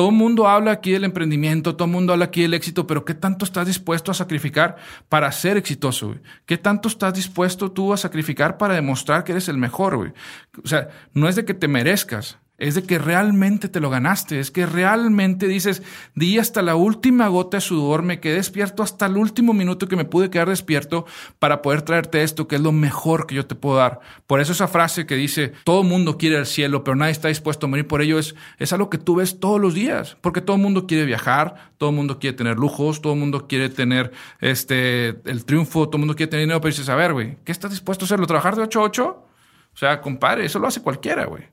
todo el mundo habla aquí del emprendimiento, todo el mundo habla aquí del éxito, pero ¿qué tanto estás dispuesto a sacrificar para ser exitoso? ¿Qué tanto estás dispuesto tú a sacrificar para demostrar que eres el mejor? O sea, no es de que te merezcas, es de que realmente te lo ganaste, es que realmente dices, di hasta la última gota de sudor, me quedé despierto hasta el último minuto que me pude quedar despierto para poder traerte esto, que es lo mejor que yo te puedo dar. Por eso esa frase que dice, todo mundo quiere el cielo, pero nadie está dispuesto a morir por ello, es, es algo que tú ves todos los días, porque todo el mundo quiere viajar, todo el mundo quiere tener lujos, todo el mundo quiere tener este, el triunfo, todo mundo quiere tener dinero, pero dices, a ver, güey, ¿qué estás dispuesto a hacerlo? ¿Trabajar de 8 a 8? O sea, compadre, eso lo hace cualquiera, güey.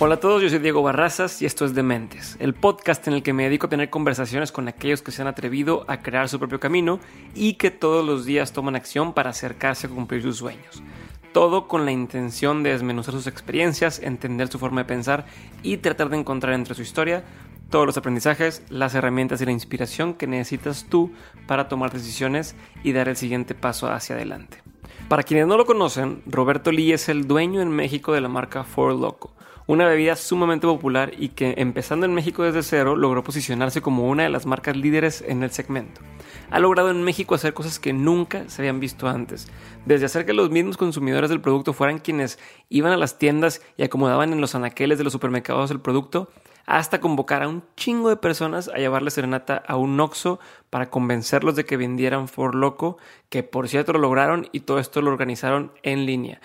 Hola a todos, yo soy Diego Barrazas y esto es Dementes, el podcast en el que me dedico a tener conversaciones con aquellos que se han atrevido a crear su propio camino y que todos los días toman acción para acercarse a cumplir sus sueños. Todo con la intención de desmenuzar sus experiencias, entender su forma de pensar y tratar de encontrar entre su historia todos los aprendizajes, las herramientas y la inspiración que necesitas tú para tomar decisiones y dar el siguiente paso hacia adelante. Para quienes no lo conocen, Roberto Lee es el dueño en México de la marca For Loco una bebida sumamente popular y que empezando en México desde cero logró posicionarse como una de las marcas líderes en el segmento. Ha logrado en México hacer cosas que nunca se habían visto antes, desde hacer que los mismos consumidores del producto fueran quienes iban a las tiendas y acomodaban en los anaqueles de los supermercados el producto, hasta convocar a un chingo de personas a llevarle serenata a un Oxxo para convencerlos de que vendieran For Loco, que por cierto lo lograron y todo esto lo organizaron en línea.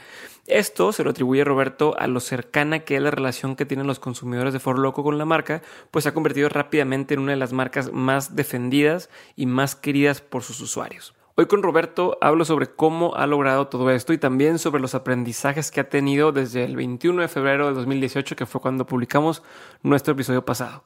Esto se lo atribuye Roberto a lo cercana que es la relación que tienen los consumidores de For Loco con la marca, pues se ha convertido rápidamente en una de las marcas más defendidas y más queridas por sus usuarios. Hoy con Roberto hablo sobre cómo ha logrado todo esto y también sobre los aprendizajes que ha tenido desde el 21 de febrero de 2018, que fue cuando publicamos nuestro episodio pasado.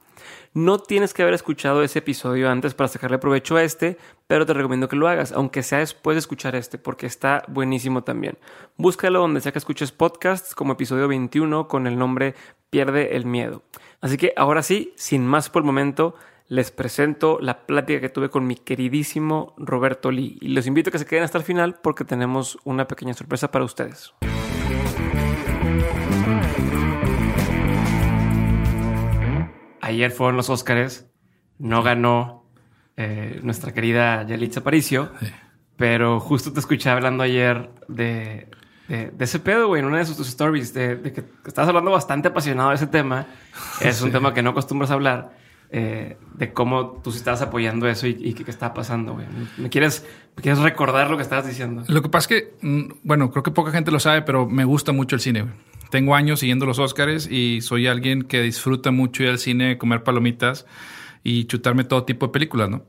No tienes que haber escuchado ese episodio antes para sacarle provecho a este, pero te recomiendo que lo hagas, aunque sea después de escuchar este, porque está buenísimo también. Búscalo donde sea que escuches podcasts como episodio 21 con el nombre Pierde el Miedo. Así que ahora sí, sin más por el momento, les presento la plática que tuve con mi queridísimo Roberto Lee. Y los invito a que se queden hasta el final porque tenemos una pequeña sorpresa para ustedes. Ayer fueron los Óscares, no ganó eh, nuestra querida Yalitza Aparicio, pero justo te escuché hablando ayer de, ese pedo, güey, en una de sus stories, de, que estabas hablando bastante apasionado de ese tema. Es un tema que no acostumbras a hablar. Eh, de cómo tú estabas apoyando eso y, qué está pasando, güey. ¿Me quieres, ¿Me quieres recordar lo que estabas diciendo? Lo que pasa es que, mm, bueno, creo que poca gente lo sabe, pero me gusta mucho el cine, tengo años siguiendo los Oscars y soy alguien que disfruta mucho ir al cine, comer palomitas y chutarme todo tipo de películas, ¿no?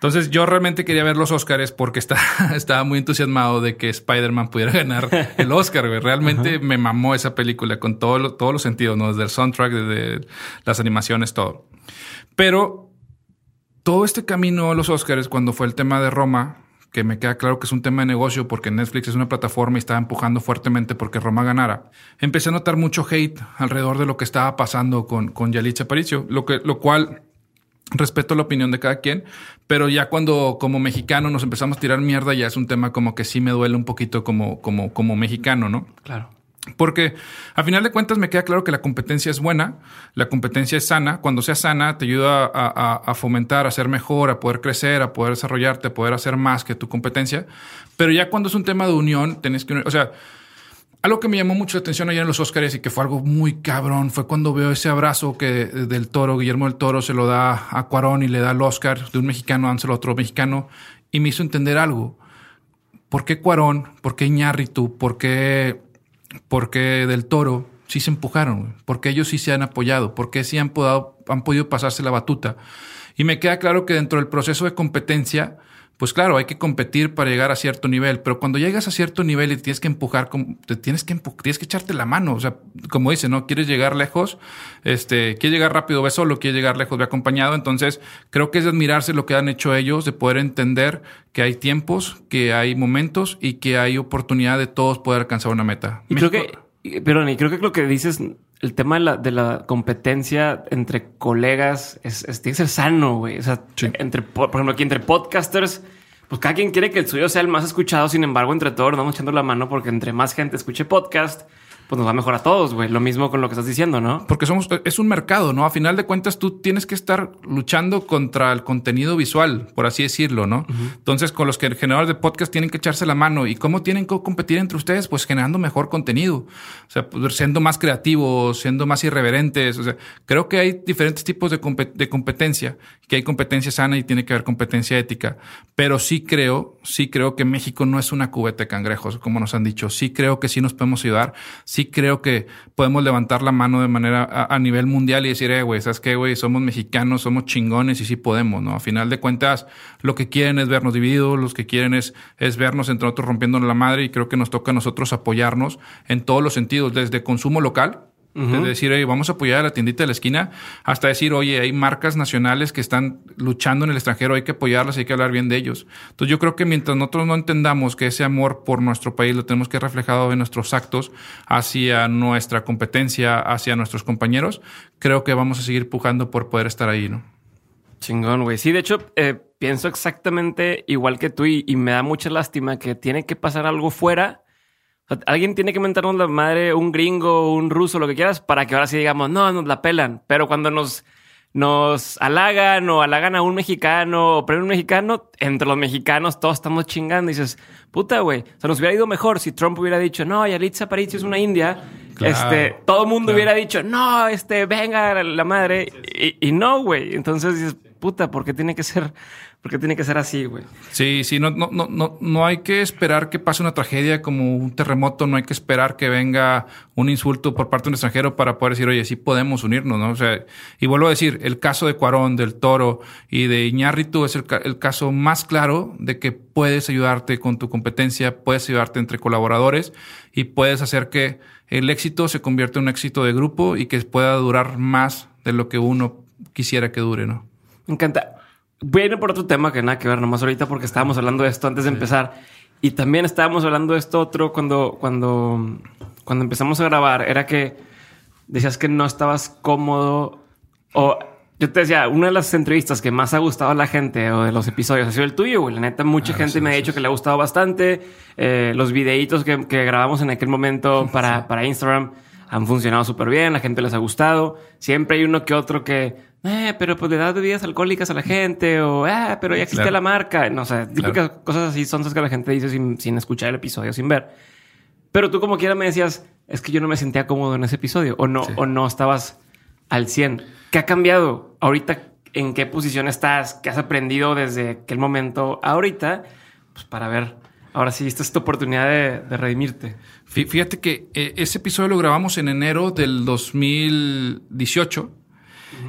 Entonces yo realmente quería ver los Oscars porque está, estaba muy entusiasmado de que Spider-Man pudiera ganar el Oscar, güey. Realmente me mamó esa película con todo todos los sentidos, ¿no? Desde el soundtrack, desde las animaciones, todo. Pero todo este camino a los Oscars, cuando fue el tema de Roma, que me queda claro que es un tema de negocio porque Netflix es una plataforma y estaba empujando fuertemente porque Roma ganara. Empecé a notar mucho hate alrededor de lo que estaba pasando con, con Yalitza Aparicio, lo, que, lo cual respeto la opinión de cada quien, pero ya cuando como mexicano nos empezamos a tirar mierda ya es un tema como que sí me duele un poquito como, como, como mexicano, ¿no? Claro. Porque a final de cuentas me queda claro que la competencia es buena, la competencia es sana. Cuando sea sana te ayuda a, fomentar, a ser mejor, a poder crecer, a poder desarrollarte, a poder hacer más que tu competencia. Pero ya cuando es un tema de unión, tenés que... O sea, algo que me llamó mucho la atención ayer en los Oscars y que fue algo muy cabrón fue cuando veo ese abrazo que del toro, Guillermo del Toro se lo da a Cuarón y le da el Oscar de un mexicano, dánselo a otro mexicano y me hizo entender algo. ¿Por qué Cuarón? ¿Por qué Iñárritu? ¿Por qué porque del Toro sí se empujaron, porque ellos sí se han apoyado, porque sí han, han podido pasarse la batuta. Y me queda claro que dentro del proceso de competencia, pues claro, hay que competir para llegar a cierto nivel, pero cuando llegas a cierto nivel y tienes que empujar, te tienes que tienes que echarte la mano, o sea, como dice, ¿no? Quieres llegar lejos, este, quieres llegar rápido, ve solo, quieres llegar lejos, ve acompañado, entonces creo que es admirarse lo que han hecho ellos, de poder entender que hay tiempos, que hay momentos y que hay oportunidad de todos poder alcanzar una meta. Y creo que, pero y creo que lo que dices el tema de la, de la competencia entre colegas es, tiene que ser sano, güey. O sea, entre, por ejemplo, aquí entre podcasters, pues cada quien quiere que el suyo sea el más escuchado. Sin embargo, entre todos nos vamos echando la mano porque entre más gente escuche podcast, pues nos va mejor a todos, güey. Lo mismo con lo que estás diciendo, ¿no? Porque somos, es un mercado, ¿no? A final de cuentas, tú tienes que estar luchando contra el contenido visual, por así decirlo, ¿no? Entonces, con los que generadores de podcast tienen que echarse la mano. ¿Y cómo tienen que competir entre ustedes? Pues generando mejor contenido. O sea, pues, siendo más creativos, siendo más irreverentes. O sea, creo que hay diferentes tipos de, de competencia, que hay competencia sana y tiene que haber competencia ética. Pero sí creo, sí creo que México no es una cubeta de cangrejos, como nos han dicho. Sí creo que sí nos podemos ayudar. Sí sí creo que podemos levantar la mano de manera a, nivel mundial y decir, eh, güey, ¿sabes qué, güey? Somos mexicanos, somos chingones y sí podemos, ¿no? A final de cuentas, lo que quieren es vernos divididos, los que quieren es, es vernos entre nosotros rompiéndonos la madre y creo que nos toca a nosotros apoyarnos en todos los sentidos, desde consumo local, desde decir, oye, vamos a apoyar a la tiendita de la esquina, hasta decir, oye, hay marcas nacionales que están luchando en el extranjero, hay que apoyarlas, hay que hablar bien de ellos. Entonces yo creo que mientras nosotros no entendamos que ese amor por nuestro país lo tenemos que reflejado en nuestros actos hacia nuestra competencia, hacia nuestros compañeros, creo que vamos a seguir pujando por poder estar ahí, ¿no? Chingón, güey. Sí, de hecho, eh, pienso exactamente igual que tú y me da mucha lástima que tiene que pasar algo fuera Alguien tiene que mentarnos la madre, un gringo, un ruso, lo que quieras, para que ahora sí digamos, no, nos la pelan. Pero cuando nos, nos halagan o halagan a un mexicano o premio un mexicano, entre los mexicanos todos estamos chingando. Y dices, puta, güey, o sea, nos hubiera ido mejor si Trump hubiera dicho, no, Yalitza Aparicio es una india. este, todo el mundo hubiera dicho, no, este, venga la madre. Y, y no, güey. Entonces dices, puta, ¿por qué tiene que ser porque tiene que ser así, güey. Sí, sí, no, no, no, no hay que esperar que pase una tragedia como un terremoto, no hay que esperar que venga un insulto por parte de un extranjero para poder decir, oye, sí podemos unirnos, ¿no? O sea, y vuelvo a decir, el caso de Cuarón, del Toro y de Iñárritu es el, el caso más claro de que puedes ayudarte con tu competencia, puedes ayudarte entre colaboradores y puedes hacer que el éxito se convierta en un éxito de grupo y que pueda durar más de lo que uno quisiera que dure, ¿no? Me encanta. Voy a ir por otro tema que nada que ver nomás ahorita porque estábamos hablando de esto antes de empezar. Y también estábamos hablando de esto otro cuando, cuando, cuando empezamos a grabar. Era que decías que no estabas cómodo o yo te decía, una de las entrevistas que más ha gustado a la gente o de los episodios ha sido el tuyo, güey. La neta, mucha ah, gente me ha dicho que le ha gustado bastante. Eh, los videitos que, que, grabamos en aquel momento para, para Instagram han funcionado súper bien. La gente les ha gustado. Siempre hay uno que otro que eh, pero pues le das bebidas alcohólicas a la gente o, ah, pero ya existe la marca. No sé, típicas cosas así son esas que la gente dice sin, escuchar el episodio, sin ver. Pero tú como quiera me decías, es que yo no me sentía cómodo en ese episodio o no, o no estabas al 100. ¿Qué ha cambiado? Ahorita, ¿en qué posición estás? ¿Qué has aprendido desde aquel momento ahorita? Pues para ver, ahora sí, esta es tu oportunidad de, de redimirte. Fíjate que eh, ese episodio lo grabamos en enero del 2018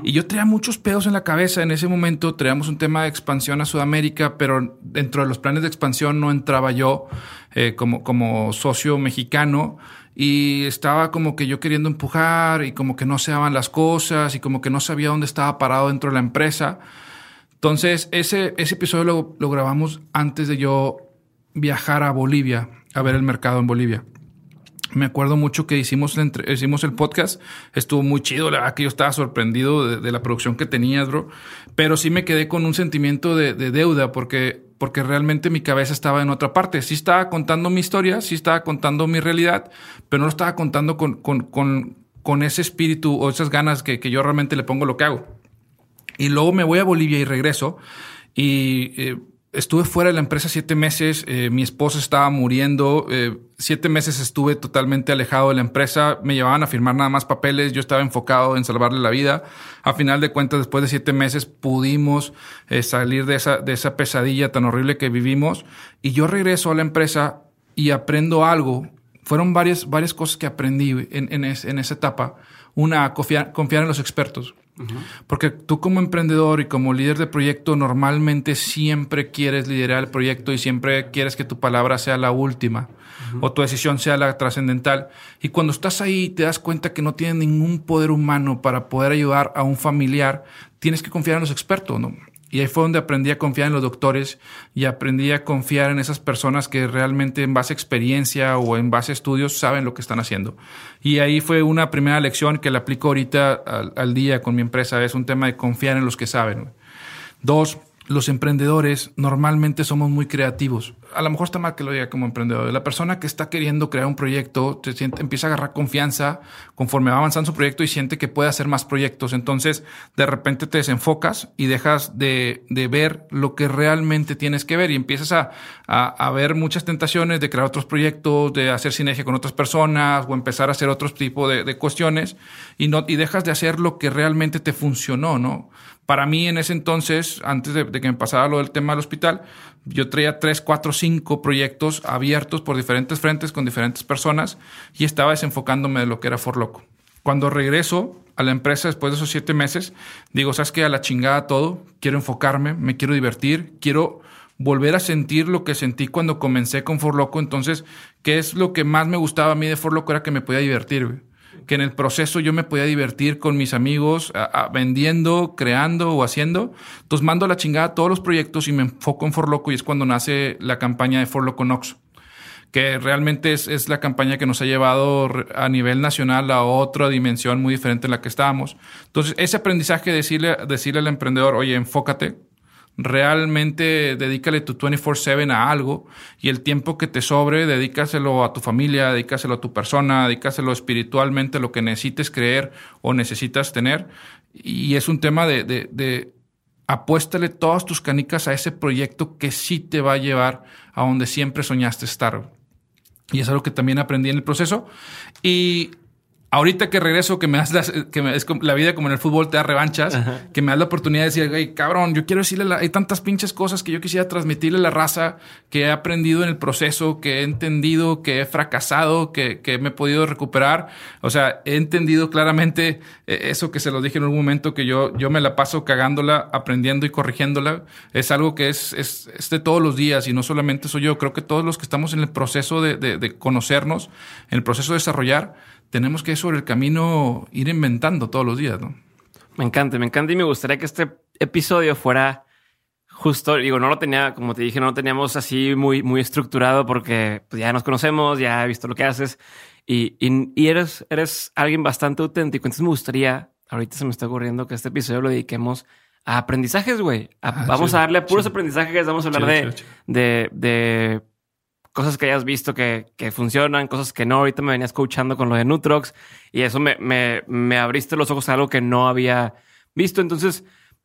y yo traía muchos pedos en la cabeza. En ese momento traíamos un tema de expansión a Sudamérica, pero dentro de los planes de expansión no entraba yo eh, como, como socio mexicano y estaba como que yo queriendo empujar y como que no se daban las cosas y como que no sabía dónde estaba parado dentro de la empresa. Entonces, ese, ese episodio lo, lo grabamos antes de yo viajar a Bolivia, a ver el mercado en Bolivia. Me acuerdo mucho que hicimos, hicimos el podcast, estuvo muy chido, la verdad que yo estaba sorprendido de, la producción que tenías, bro, pero sí me quedé con un sentimiento de, deuda porque, porque realmente mi cabeza estaba en otra parte. Sí estaba contando mi historia, sí estaba contando mi realidad, pero no lo estaba contando con, con, con, con ese espíritu o esas ganas que, que yo realmente le pongo lo que hago. Y luego me voy a Bolivia y regreso y... Eh, Estuve fuera de la empresa siete meses, eh, mi esposa estaba muriendo, eh, siete meses estuve totalmente alejado de la empresa, me llevaban a firmar nada más papeles, yo estaba enfocado en salvarle la vida. A final de cuentas, después de siete meses pudimos eh, salir de esa, de esa pesadilla tan horrible que vivimos y yo regreso a la empresa y aprendo algo. Fueron varias, varias cosas que aprendí en, en, en esa etapa. Una, confiar, confiar en los expertos. Porque tú como emprendedor y como líder de proyecto normalmente siempre quieres liderar el proyecto y siempre quieres que tu palabra sea la última o tu decisión sea la trascendental. Y cuando estás ahí te das cuenta que no tienes ningún poder humano para poder ayudar a un familiar, tienes que confiar en los expertos, ¿no? Y ahí fue donde aprendí a confiar en los doctores y aprendí a confiar en esas personas que realmente en base a experiencia o en base a estudios saben lo que están haciendo. Y ahí fue una primera lección que la aplico ahorita al, día con mi empresa. Es un tema de confiar en los que saben. Dos, los emprendedores normalmente somos muy creativos. A lo mejor está mal que lo diga como emprendedor. La persona que está queriendo crear un proyecto siente, empieza a agarrar confianza conforme va avanzando su proyecto y siente que puede hacer más proyectos. Entonces, de repente te desenfocas y dejas de, de ver lo que realmente tienes que ver y empiezas a, a, a, ver muchas tentaciones de crear otros proyectos, de hacer sinergia con otras personas o empezar a hacer otro tipo de, de cuestiones y, no, y dejas de hacer lo que realmente te funcionó, ¿no? Para mí en ese entonces, antes de, que me pasara lo del tema del hospital, yo traía tres, cuatro, cinco proyectos abiertos por diferentes frentes con diferentes personas y estaba desenfocándome de lo que era For Loco. Cuando regreso a la empresa después de esos siete meses, digo, ¿sabes qué? A la chingada todo, quiero enfocarme, me quiero divertir, quiero volver a sentir lo que sentí cuando comencé con For Loco. Entonces, ¿qué es lo que más me gustaba a mí de For Loco? Era que me podía divertir, que en el proceso yo me podía divertir con mis amigos vendiendo, creando o haciendo. Entonces mando a la chingada todos los proyectos y me enfoco en Forloco y es cuando nace la campaña de Forloco Nox que realmente es, es, la campaña que nos ha llevado a nivel nacional a otra dimensión muy diferente en la que estábamos. Entonces, ese aprendizaje, decirle, decirle al emprendedor, oye, enfócate, realmente dedícale tu 24/7 a algo y el tiempo que te sobre, dedícaselo a tu familia, dedícaselo a tu persona, dedícaselo espiritualmente, lo que necesites creer o necesitas tener. Y es un tema de, de, de apuéstale todas tus canicas a ese proyecto que sí te va a llevar a donde siempre soñaste estar. Y es algo que también aprendí en el proceso. Y ahorita que regreso, que me das que me, es la vida como en el fútbol te da revanchas, Ajá. que me das la oportunidad de decir, hey, cabrón, yo quiero decirle, la, hay tantas pinches cosas que yo quisiera transmitirle a la raza que he aprendido en el proceso, que he entendido, que he fracasado, que, que me he podido recuperar. O sea, he entendido claramente eso que se lo dije en un momento, que yo, yo me la paso cagándola, aprendiendo y corrigiéndola. Es algo que es, es, es de todos los días y no solamente soy yo, creo que todos los que estamos en el proceso de, de, de conocernos, en el proceso de desarrollar, tenemos que sobre el camino ir inventando todos los días, ¿no? Me encanta, me encanta y me gustaría que este episodio fuera justo, digo, no lo tenía, como te dije, no lo teníamos así muy, muy estructurado porque pues, ya nos conocemos, ya he visto lo que haces y, y, y, eres, eres alguien bastante auténtico. Entonces me gustaría, ahorita se me está ocurriendo que este episodio lo dediquemos a aprendizajes, güey. Ah, vamos a darle a puros aprendizajes, vamos a hablar de, de cosas que hayas visto que, que, funcionan, cosas que no. Ahorita me venías coachando con lo de Nutrox y eso me, me, me abriste los ojos a algo que no había visto. Entonces,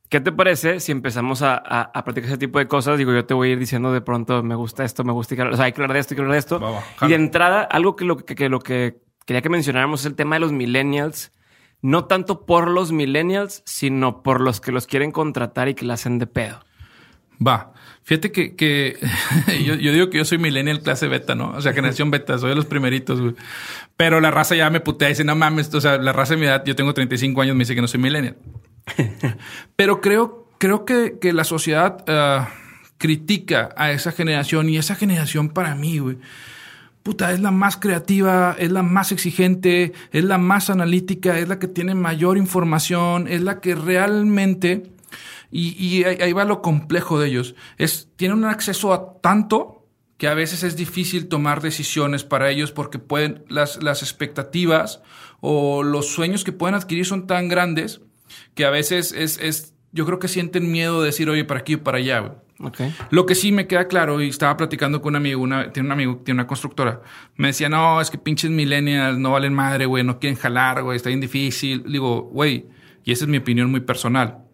¿qué te parece si empezamos a, a, a, practicar ese tipo de cosas? Digo, yo te voy a ir diciendo de pronto, me gusta esto, me gusta, o sea, hay que hablar de esto, hay que hablar de esto. Y de entrada, algo que lo que, que lo que quería que mencionáramos es el tema de los millennials. No tanto por los millennials, sino por los que los quieren contratar y que la hacen de pedo. Va. Fíjate que, que yo, yo, digo que yo soy millennial clase beta, ¿no? O sea, generación beta, soy de los primeritos, güey. Pero la raza ya me putea y dice, no mames, o sea, la raza de mi edad, yo tengo 35 años, me dice que no soy millennial. Pero creo, creo que, que la sociedad uh, critica a esa generación y esa generación para mí, güey. Puta, es la más creativa, es la más exigente, es la más analítica, es la que tiene mayor información, es la que realmente y, y ahí va lo complejo de ellos. Es, tienen un acceso a tanto que a veces es difícil tomar decisiones para ellos porque pueden, las, las expectativas o los sueños que pueden adquirir son tan grandes que a veces es, es yo creo que sienten miedo de decir, oye, para aquí o para allá. Okay. Lo que sí me queda claro, y estaba platicando con un amigo, una, tiene un amigo, tiene una constructora, me decía, no, es que pinches millennials no valen madre, güey, no quieren jalar, güey, está bien difícil. Digo, güey, y esa es mi opinión muy personal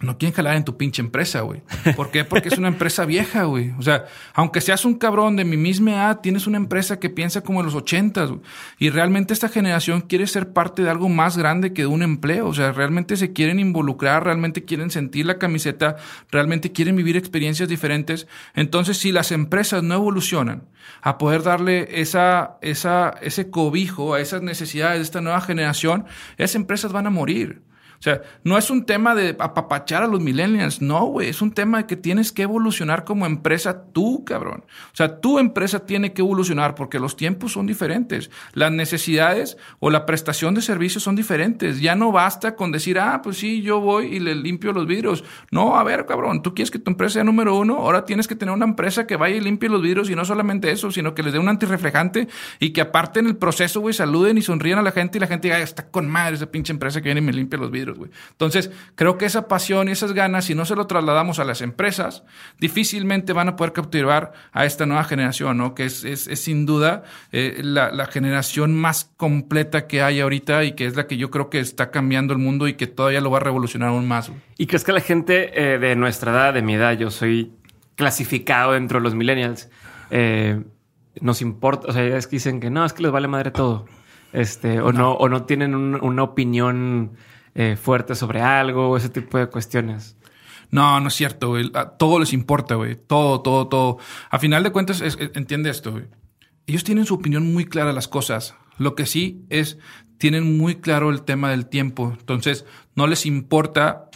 no quieren jalar en tu pinche empresa, güey. ¿Por qué? Porque es una empresa vieja, güey. O sea, aunque seas un cabrón de mi misma edad, tienes una empresa que piensa como en los ochentas, Y realmente esta generación quiere ser parte de algo más grande que de un empleo. O sea, realmente se quieren involucrar, realmente quieren sentir la camiseta, realmente quieren vivir experiencias diferentes. Entonces, si las empresas no evolucionan a poder darle esa, esa, ese cobijo a esas necesidades de esta nueva generación, esas empresas van a morir. O sea, no es un tema de apapachar a los millennials, no, güey, es un tema de que tienes que evolucionar como empresa tú, cabrón. O sea, tu empresa tiene que evolucionar porque los tiempos son diferentes, las necesidades o la prestación de servicios son diferentes. Ya no basta con decir, ah, pues sí, yo voy y le limpio los vidrios. No, a ver, cabrón, tú quieres que tu empresa sea número uno, ahora tienes que tener una empresa que vaya y limpie los vidrios y no solamente eso, sino que les dé un antirreflejante y que aparte en el proceso, güey, saluden y sonríen a la gente y la gente diga, está con madre esa pinche empresa que viene y me limpia los vidrios güey. Entonces, creo que esa pasión y esas ganas, si no se lo trasladamos a las empresas, difícilmente van a poder capturar a esta nueva generación, ¿no? Que es, es, sin duda eh, la, la, generación más completa que hay ahorita y que es la que yo creo que está cambiando el mundo y que todavía lo va a revolucionar aún más. Güey. ¿Y crees que la gente eh, de nuestra edad, de mi edad, yo soy clasificado dentro de los millennials, eh, nos importa? O sea, es que dicen que no, es que les vale madre todo. Este, o no, o no tienen una opinión eh, fuerte sobre algo, ese tipo de cuestiones. No, no es cierto, güey. Todo les importa, güey. Todo, todo, todo. A final de cuentas, entiende esto, güey. Ellos tienen su opinión muy clara de las cosas. Lo que sí es, tienen muy claro el tema del tiempo. Entonces, no les importa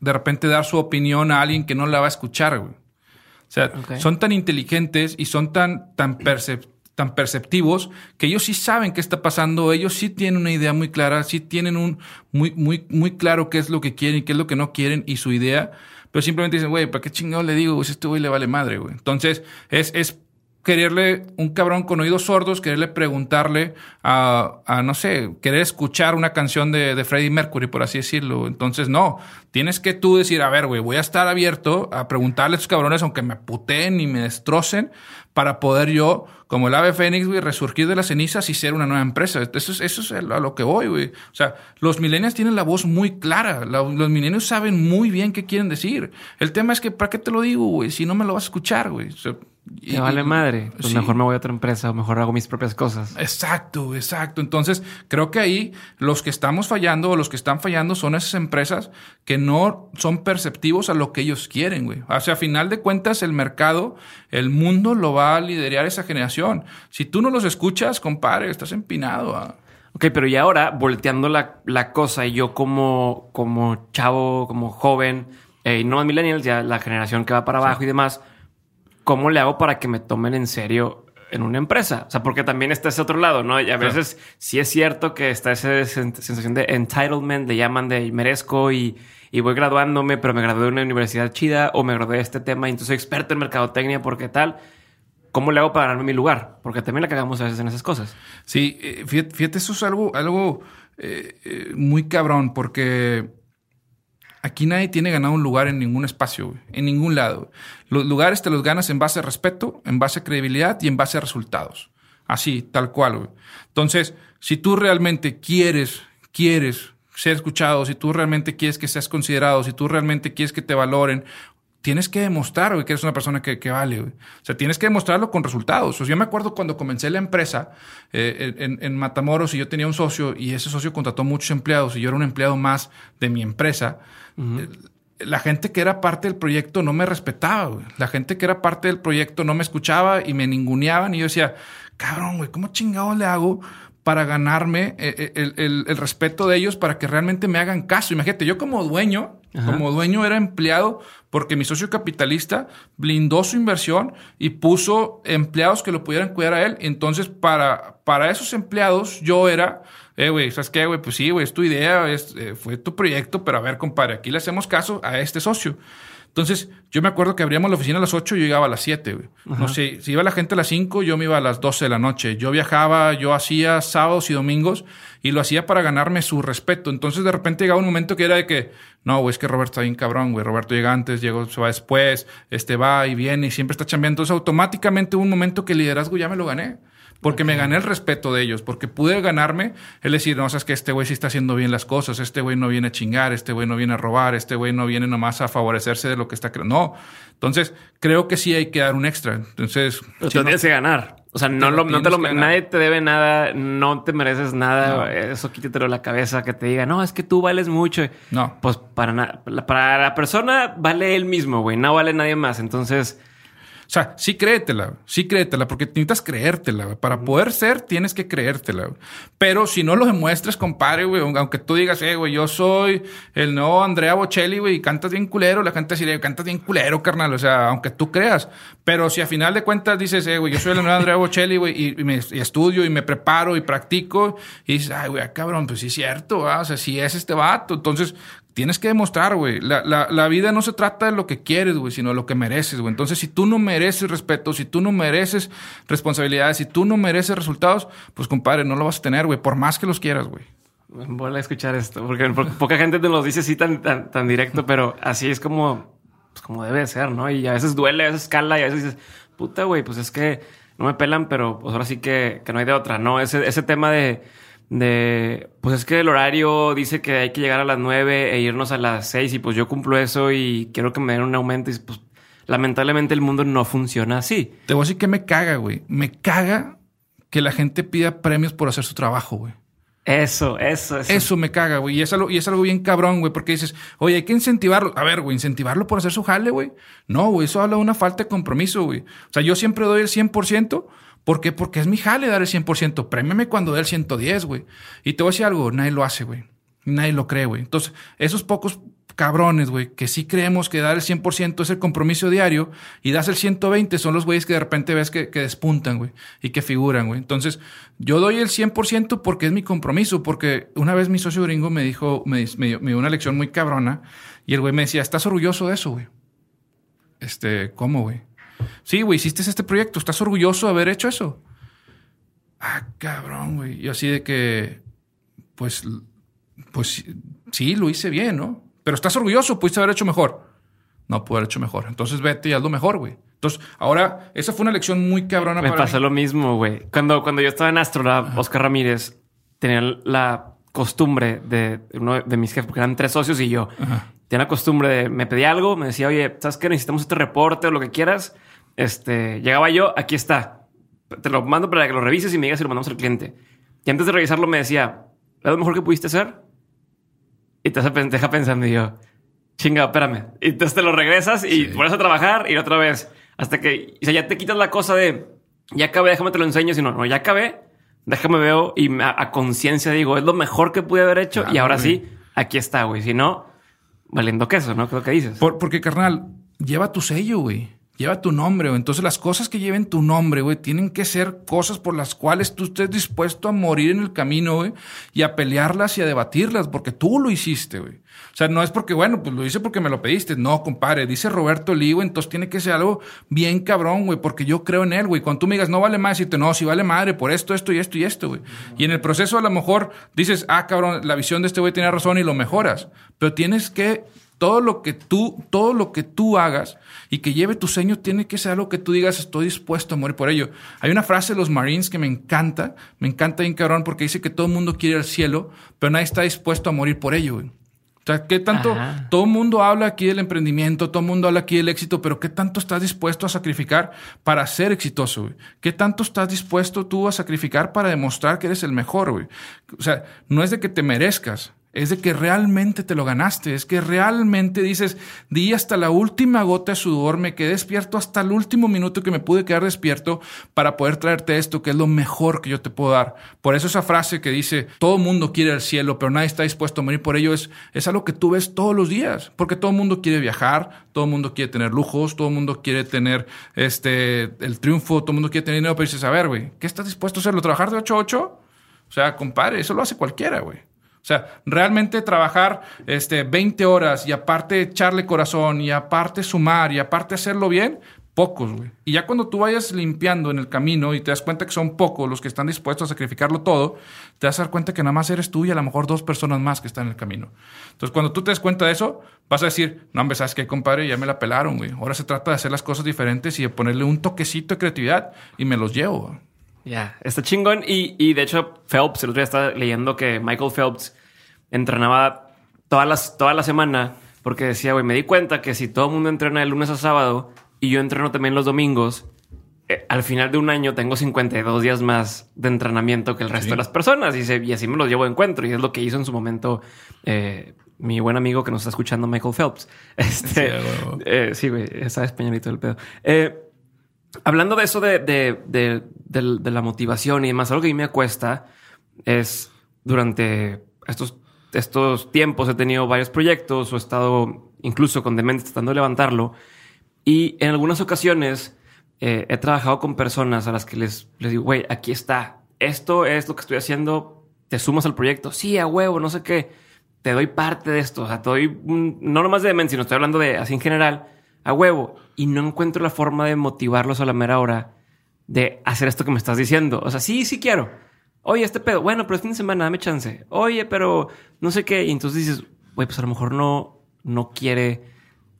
de repente dar su opinión a alguien que no la va a escuchar, güey. O sea, son tan inteligentes y son tan, tan perceptivos tan perceptivos que ellos sí saben qué está pasando, ellos sí tienen una idea muy clara, sí tienen un muy, muy, muy claro qué es lo que quieren qué es lo que no quieren y su idea, pero simplemente dicen, güey, ¿para qué chingado le digo? Pues este güey le vale madre, güey. Entonces, es, es quererle, un cabrón con oídos sordos, quererle preguntarle a, no sé, querer escuchar una canción de, Freddie Mercury, por así decirlo. Entonces, no, tienes que tú decir, a ver, güey, voy a estar abierto a preguntarle a estos cabrones, aunque me puteen y me destrocen, para poder yo, como el ave fénix, güey, resurgir de las cenizas y ser una nueva empresa. Eso es, eso es a lo que voy, güey. O sea, los millennials tienen la voz muy clara. los millennials saben muy bien qué quieren decir. El tema es que, ¿para qué te lo digo, güey? Si no me lo vas a escuchar, güey. Y, vale madre. Pues mejor me voy a otra empresa o mejor hago mis propias cosas. Exacto, exacto. Entonces, creo que ahí los que estamos fallando o los que están fallando son esas empresas que no son perceptivos a lo que ellos quieren, güey. O sea, a final de cuentas, el mercado, el mundo lo va a liderar esa generación. Si tú no los escuchas, compadre, estás empinado. ¿ah? Ok, pero y ahora, volteando la, la cosa, y yo como, como chavo, como joven, eh, y no millennials, ya la generación que va para abajo y demás ¿cómo le hago para que me tomen en serio en una empresa? O sea, porque también está ese otro lado, ¿no? Y a veces sí es cierto que está esa sensación de entitlement, le llaman de merezco y, voy graduándome, pero me gradué de una universidad chida o me gradué de este tema y entonces soy experto en mercadotecnia porque tal. ¿Cómo le hago para ganarme mi lugar? Porque también la cagamos a veces en esas cosas. Sí, eh, fíjate, eso es algo, algo eh, eh, muy cabrón porque Aquí nadie tiene ganado un lugar en ningún espacio, en ningún lado. Los lugares te los ganas en base a respeto, en base a credibilidad y en base a resultados. Así, tal cual. Entonces, si tú realmente quieres, quieres ser escuchado, si tú realmente quieres que seas considerado, si tú realmente quieres que te valoren, tienes que demostrar que eres una persona que, vale. O sea, tienes que demostrarlo con resultados. O yo me acuerdo cuando comencé la empresa eh, en, en, Matamoros y yo tenía un socio y ese socio contrató muchos empleados y yo era un empleado más de mi empresa. Eh, la gente que era parte del proyecto no me respetaba, La gente que era parte del proyecto no me escuchaba y me ninguneaban y yo decía, cabrón, güey, ¿cómo chingado le hago para ganarme eh, eh, el, respeto de ellos para que realmente me hagan caso? Imagínate, yo como dueño, como dueño era empleado porque mi socio capitalista blindó su inversión y puso empleados que lo pudieran cuidar a él. Entonces, para, para esos empleados, yo era eh, güey, ¿sabes qué, güey? Pues sí, güey, es tu idea, es, eh, fue tu proyecto, pero a ver, compadre, aquí le hacemos caso a este socio. Entonces, yo me acuerdo que abríamos la oficina a las 8 y yo llegaba a las 7, güey. No sé, si iba la gente a las 5, yo me iba a las 12 de la noche. Yo viajaba, yo hacía sábados y domingos y lo hacía para ganarme su respeto. Entonces, de repente llegaba un momento que era de que, no, güey, es que Roberto está bien cabrón, güey. Roberto llega antes, llegó, se va después, este va y viene y siempre está chambeando. Entonces, automáticamente hubo un momento que el liderazgo ya me lo gané. Porque me gané el respeto de ellos, porque pude ganarme el decir, no, sabes que este güey sí está haciendo bien las cosas, este güey no viene a chingar, este güey no viene a robar, este güey no viene nomás a favorecerse de lo que está creando. No. Entonces, creo que sí hay que dar un extra. Entonces, Pero tienes que ganar. O sea, no, lo, no te lo, nadie te debe nada, no te mereces nada. Eso quítetelo de la cabeza que te diga, no, es que tú vales mucho. No. Pues para, para la persona vale él mismo, güey, no vale nadie más. Entonces, o sea, sí créetela, sí créetela, porque necesitas creértela. Para poder ser, tienes que creértela. Pero si no lo demuestras, compadre, güey, aunque tú digas, eh, güey, yo soy el nuevo Andrea Bocelli, güey, y cantas bien culero, la gente dice, cantas bien culero, carnal. O sea, aunque tú creas. Pero si a final de cuentas dices, eh, güey, yo soy el nuevo Andrea Bocelli, güey, y, me, estudio y me preparo y practico, y dices, ay, güey, cabrón, pues sí es cierto, o sea, sí es este vato. Entonces, tienes que demostrar, güey. La, la, la, vida no se trata de lo que quieres, güey, sino de lo que mereces, güey. Entonces, si tú no mereces respeto, si tú no mereces responsabilidades, si tú no mereces resultados, pues, compadre, no lo vas a tener, güey, por más que los quieras, güey. Voy a escuchar esto, porque poca gente te lo dice así tan, tan, directo, pero así es como, pues como debe ser, ¿no? Y a veces duele, a veces cala y a veces dices, puta, güey, pues es que no me pelan, pero pues ahora sí que, que no hay de otra, ¿no? Ese, ese tema de, de, pues es que el horario dice que hay que llegar a las nueve e irnos a las seis y pues yo cumplo eso y quiero que me den un aumento y pues lamentablemente el mundo no funciona así. Te voy a decir que me caga, güey. Me caga que la gente pida premios por hacer su trabajo, güey. Eso, eso, eso. Eso me caga, güey. Y es algo, y es algo bien cabrón, güey, porque dices, oye, hay que incentivarlo. A ver, güey, incentivarlo por hacer su jale, güey. No, güey, eso habla de una falta de compromiso, güey. O sea, yo siempre doy el 100%. ¿Por qué? Porque es mi jale dar el 100%. Prémeme cuando dé el 110, güey. Y te voy a decir algo, nadie lo hace, güey. Nadie lo cree, güey. Entonces, esos pocos cabrones, güey, que sí creemos que dar el 100% es el compromiso diario y das el 120 son los güeyes que de repente ves que, despuntan, güey, y que figuran, güey. Entonces, yo doy el 100% porque es mi compromiso, porque una vez mi socio gringo me dijo, me, me dio una lección muy cabrona y el güey me decía, ¿estás orgulloso de eso, güey? Este, ¿cómo, güey? Sí, güey, hiciste este proyecto, ¿estás orgulloso de haber hecho eso? Ah, cabrón, güey. Y así de que, pues, pues sí, lo hice bien, ¿no? Pero estás orgulloso, pudiste haber hecho mejor. No pude haber hecho mejor. Entonces vete y hazlo mejor, güey. Entonces, ahora, esa fue una lección muy cabrona Me pasó lo mismo, güey. Cuando, cuando yo estaba en Astrolab, Oscar Ramírez tenía la costumbre de uno de mis jefes, porque eran tres socios y yo, tenía la costumbre de, me pedía algo, me decía, oye, ¿sabes qué? Necesitamos este reporte o lo que quieras. Este, llegaba yo, aquí está. Te lo mando para que lo revises y me digas si lo mandamos al cliente. Y antes de revisarlo me decía, ¿es lo mejor que pudiste hacer? Y te deja pensando y yo, chinga, espérame. Y entonces te lo regresas y sí. a trabajar y otra vez. Hasta que, o sea, ya te quitas la cosa de, ya acabé, déjame te lo enseño. Si no, no, ya acabé, déjame veo y a, conciencia digo, es lo mejor que pude haber hecho y ahora sí, aquí está, güey. Si no, valiendo queso, ¿no? ¿Qué es lo que dices? porque, carnal, lleva tu sello, güey lleva tu nombre, güey. Entonces las cosas que lleven tu nombre, güey, tienen que ser cosas por las cuales tú estés dispuesto a morir en el camino, güey, y a pelearlas y a debatirlas, porque tú lo hiciste, güey. O sea, no es porque, bueno, pues lo hice porque me lo pediste. No, compadre, dice Roberto Lee, güey, entonces tiene que ser algo bien cabrón, güey, porque yo creo en él, güey. Cuando tú me digas, no vale más, decirte, no, si vale madre por esto, esto y esto y esto, güey. Y en el proceso a lo mejor dices, ah, cabrón, la visión de este güey tiene razón y lo mejoras. Pero tienes que todo lo que tú, todo lo que tú hagas y que lleve tu sueño tiene que ser algo que tú digas, estoy dispuesto a morir por ello. Hay una frase de los Marines que me encanta, me encanta bien cabrón porque dice que todo el mundo quiere el cielo, pero nadie está dispuesto a morir por ello. O sea, ¿qué tanto? Todo el mundo habla aquí del emprendimiento, todo el mundo habla aquí del éxito, pero ¿qué tanto estás dispuesto a sacrificar para ser exitoso? Güey? ¿Qué tanto estás dispuesto tú a sacrificar para demostrar que eres el mejor? Güey? O sea, no es de que te merezcas, es de que realmente te lo ganaste, es que realmente dices, di hasta la última gota de sudor, me quedé despierto hasta el último minuto que me pude quedar despierto para poder traerte esto, que es lo mejor que yo te puedo dar. Por eso esa frase que dice, todo mundo quiere el cielo, pero nadie está dispuesto a morir por ello, es, es algo que tú ves todos los días, porque todo el mundo quiere viajar, todo el mundo quiere tener lujos, todo el mundo quiere tener este, el triunfo, todo el mundo quiere tener dinero, pero dices, a ver, güey, ¿qué estás dispuesto a hacerlo? ¿Trabajar de 8 a 8? O sea, compadre, eso lo hace cualquiera, güey. O sea, realmente trabajar este, 20 horas y aparte echarle corazón y aparte sumar y aparte hacerlo bien, pocos, güey. Y ya cuando tú vayas limpiando en el camino y te das cuenta que son pocos los que están dispuestos a sacrificarlo todo, te vas a dar cuenta que nada más eres tú y a lo mejor dos personas más que están en el camino. Entonces, cuando tú te das cuenta de eso, vas a decir, no, hombre, ¿sabes qué, compadre? Ya me la pelaron, güey. Ahora se trata de hacer las cosas diferentes y de ponerle un toquecito de creatividad y me los llevo. Ya, está chingón. Y, y, de hecho, Phelps, el otro día estaba leyendo que Michael Phelps entrenaba toda la, toda la semana porque decía, güey, me di cuenta que si todo el mundo entrena de lunes a sábado y yo entreno también los domingos, eh, al final de un año tengo 52 días más de entrenamiento que el resto de las personas y, y, así me los llevo de encuentro. Y es lo que hizo en su momento eh, mi buen amigo que nos está escuchando, Michael Phelps. Este, eh, sí, güey, esa españolito del pedo. Hablando de eso de, de, de, la motivación y demás, algo que a mí me cuesta es durante estos estos tiempos he tenido varios proyectos o he estado incluso con Demente tratando de levantarlo. Y en algunas ocasiones eh, he trabajado con personas a las que les, les digo, güey, aquí está. Esto es lo que estoy haciendo. Te sumas al proyecto. Sí, a huevo, no sé qué. Te doy parte de esto. O sea, te doy, no nomás de Demente, sino estoy hablando de así en general, a huevo. Y no encuentro la forma de motivarlos a la mera hora de hacer esto que me estás diciendo. O sea, sí, sí quiero Oye, este pedo, bueno, pero es fin de semana, dame chance. Oye, pero no sé qué. Y entonces dices, güey, pues a lo mejor no, no quiere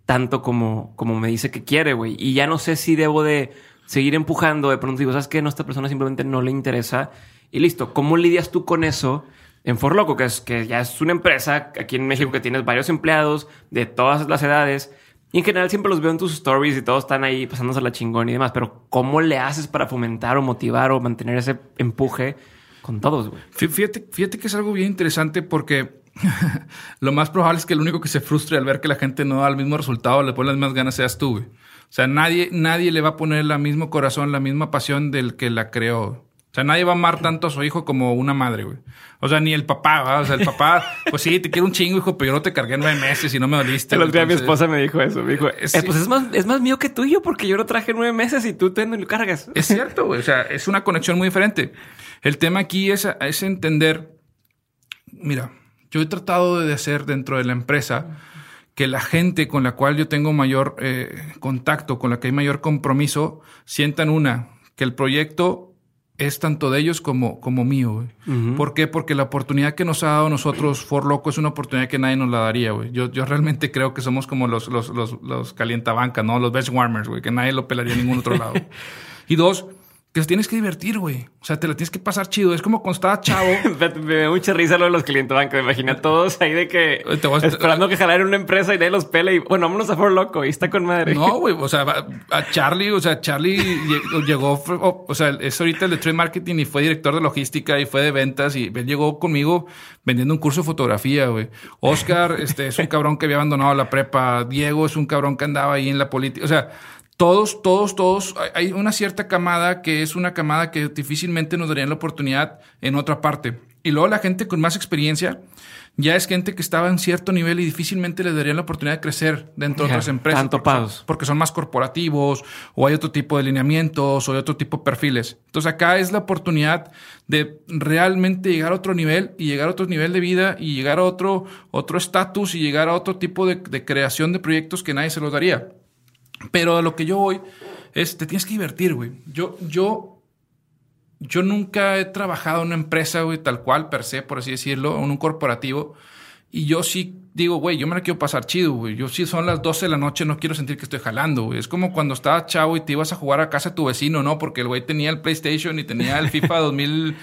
tanto como, como me dice que quiere, güey. Y ya no sé si debo de seguir empujando. De pronto digo, ¿sabes qué? No, esta persona simplemente no le interesa. Y listo. ¿Cómo lidias tú con eso en Forloco? Que, es, que ya es una empresa aquí en México que tienes varios empleados de todas las edades. Y en general siempre los veo en tus stories y todos están ahí pasándose la chingón y demás. Pero ¿cómo le haces para fomentar o motivar o mantener ese empuje con todos, güey? Fíjate, fíjate que es algo bien interesante porque lo más probable es que el único que se frustre al ver que la gente no da el mismo resultado, le pone las mismas ganas, seas tú, güey. O sea, nadie, nadie le va a poner el mismo corazón, la misma pasión del que la creó. O sea, nadie va a amar tanto a su hijo como una madre, güey. O sea, ni el papá, ¿va? O sea, el papá, pues sí, te quiero un chingo, hijo, pero yo no te cargué nueve meses y no me doliste. El otro día mi esposa me dijo eso. Me dijo, eh, pues es más, es más mío que tuyo porque yo lo traje nueve meses y tú te lo cargas. Es cierto, güey. O sea, es una conexión muy diferente. El tema aquí es, es entender, mira, yo he tratado de hacer dentro de la empresa que la gente con la cual yo tengo mayor eh, contacto, con la que hay mayor compromiso, sientan una, que el proyecto es tanto de ellos como, como mío. ¿Por qué? Porque la oportunidad que nos ha dado nosotros For Loco es una oportunidad que nadie nos la daría, güey. Yo, yo realmente creo que somos como los, los, los, los calientabancas, ¿no? Los best warmers, güey, que nadie lo pelaría en ningún otro lado. y dos, que tienes que divertir, güey. O sea, te la tienes que pasar chido. Es como cuando estaba chavo. me da mucha risa lo de los clientes bancos. Me imagina todos ahí de que esperando que jalar una empresa y nadie los pela y bueno, vámonos a For Loco y está con madre. No, güey. O sea, a Charlie, o sea, Charlie llegó, o sea, es ahorita el de trade marketing y fue director de logística y fue de ventas y él llegó conmigo vendiendo un curso de fotografía, güey. Oscar, este, es un cabrón que había abandonado la prepa. Diego es un cabrón que andaba ahí en la política. O sea, todos, todos, todos, hay una cierta camada que es una camada que difícilmente nos darían la oportunidad en otra parte. Y luego la gente con más experiencia ya es gente que estaba en cierto nivel y difícilmente les darían la oportunidad de crecer dentro de otras empresas. Tanto porque, son, porque son más corporativos o hay otro tipo de lineamientos o hay otro tipo de perfiles. Entonces acá es la oportunidad de realmente llegar a otro nivel y llegar a otro nivel de vida y llegar a otro otro estatus y llegar a otro tipo de, de creación de proyectos que nadie se los daría. Pero a lo que yo voy es, te tienes que divertir, güey. Yo, yo, yo nunca he trabajado en una empresa, güey, tal cual, per se, por así decirlo, en un corporativo. Y yo sí digo, güey, yo me la quiero pasar chido, güey. Yo sí son las 12 de la noche, no quiero sentir que estoy jalando, güey. Es como cuando estabas chavo y te ibas a jugar a casa de tu vecino, ¿no? Porque el güey tenía el PlayStation y tenía el FIFA 2000,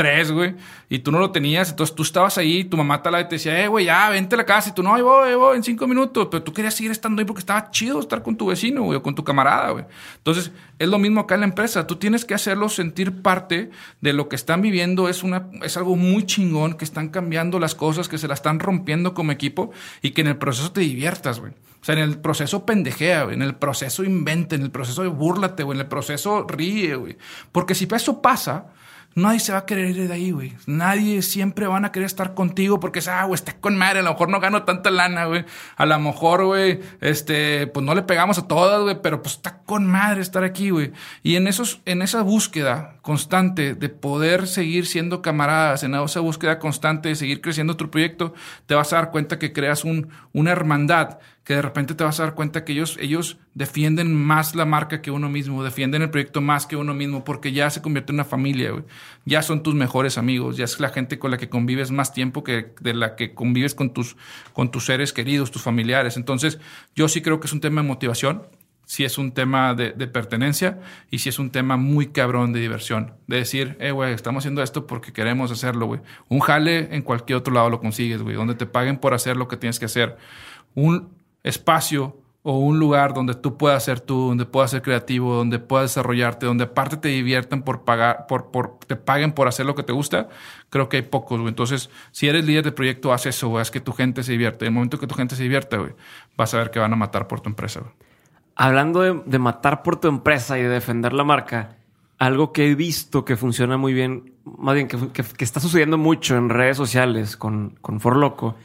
tres, güey, y tú no lo tenías, entonces tú estabas ahí, tu mamá te decía, eh, güey, ya, vente a la casa, y tú, no, ahí voy, ahí voy, en cinco minutos, pero tú querías seguir estando ahí porque estaba chido estar con tu vecino, güey, o con tu camarada, güey. Entonces, es lo mismo acá en la empresa, tú tienes que hacerlos sentir parte de lo que están viviendo, es, una, es algo muy chingón, que están cambiando las cosas, que se la están rompiendo como equipo, y que en el proceso te diviertas, güey. O sea, en el proceso pendejea, güey. En el proceso invente, en el proceso de búrlate, güey. En el proceso ríe, güey. Porque si eso pasa, nadie se va a querer ir de ahí, güey. Nadie siempre van a querer estar contigo porque es, ah, güey, está con madre. A lo mejor no gano tanta lana, güey. A lo mejor, güey, este, pues no le pegamos a todas, güey, pero pues está con madre estar aquí, güey. Y en esos, en esa búsqueda constante de poder seguir siendo camaradas, en esa búsqueda constante de seguir creciendo tu proyecto, te vas a dar cuenta que creas un, una hermandad que de repente te vas a dar cuenta que ellos, ellos defienden más la marca que uno mismo, defienden el proyecto más que uno mismo, porque ya se convierte en una familia, güey. Ya son tus mejores amigos, ya es la gente con la que convives más tiempo que de la que convives con tus, con tus seres queridos, tus familiares. Entonces, yo sí creo que es un tema de motivación, sí es un tema de, de pertenencia y sí es un tema muy cabrón de diversión. De decir, eh, güey, estamos haciendo esto porque queremos hacerlo, güey. Un jale en cualquier otro lado lo consigues, güey, donde te paguen por hacer lo que tienes que hacer. Un espacio o un lugar donde tú puedas ser tú, donde puedas ser creativo, donde puedas desarrollarte, donde aparte te diviertan por pagar, por, por, te paguen por hacer lo que te gusta, creo que hay pocos. Entonces, si eres líder de proyecto, haz eso, güey, haz que tu gente se divierte. En el momento que tu gente se divierta, güey, vas a ver que van a matar por tu empresa. Hablando de, matar por tu empresa y de defender la marca, algo que he visto que funciona muy bien, más bien que, que, está sucediendo mucho en redes sociales con, con Forloco,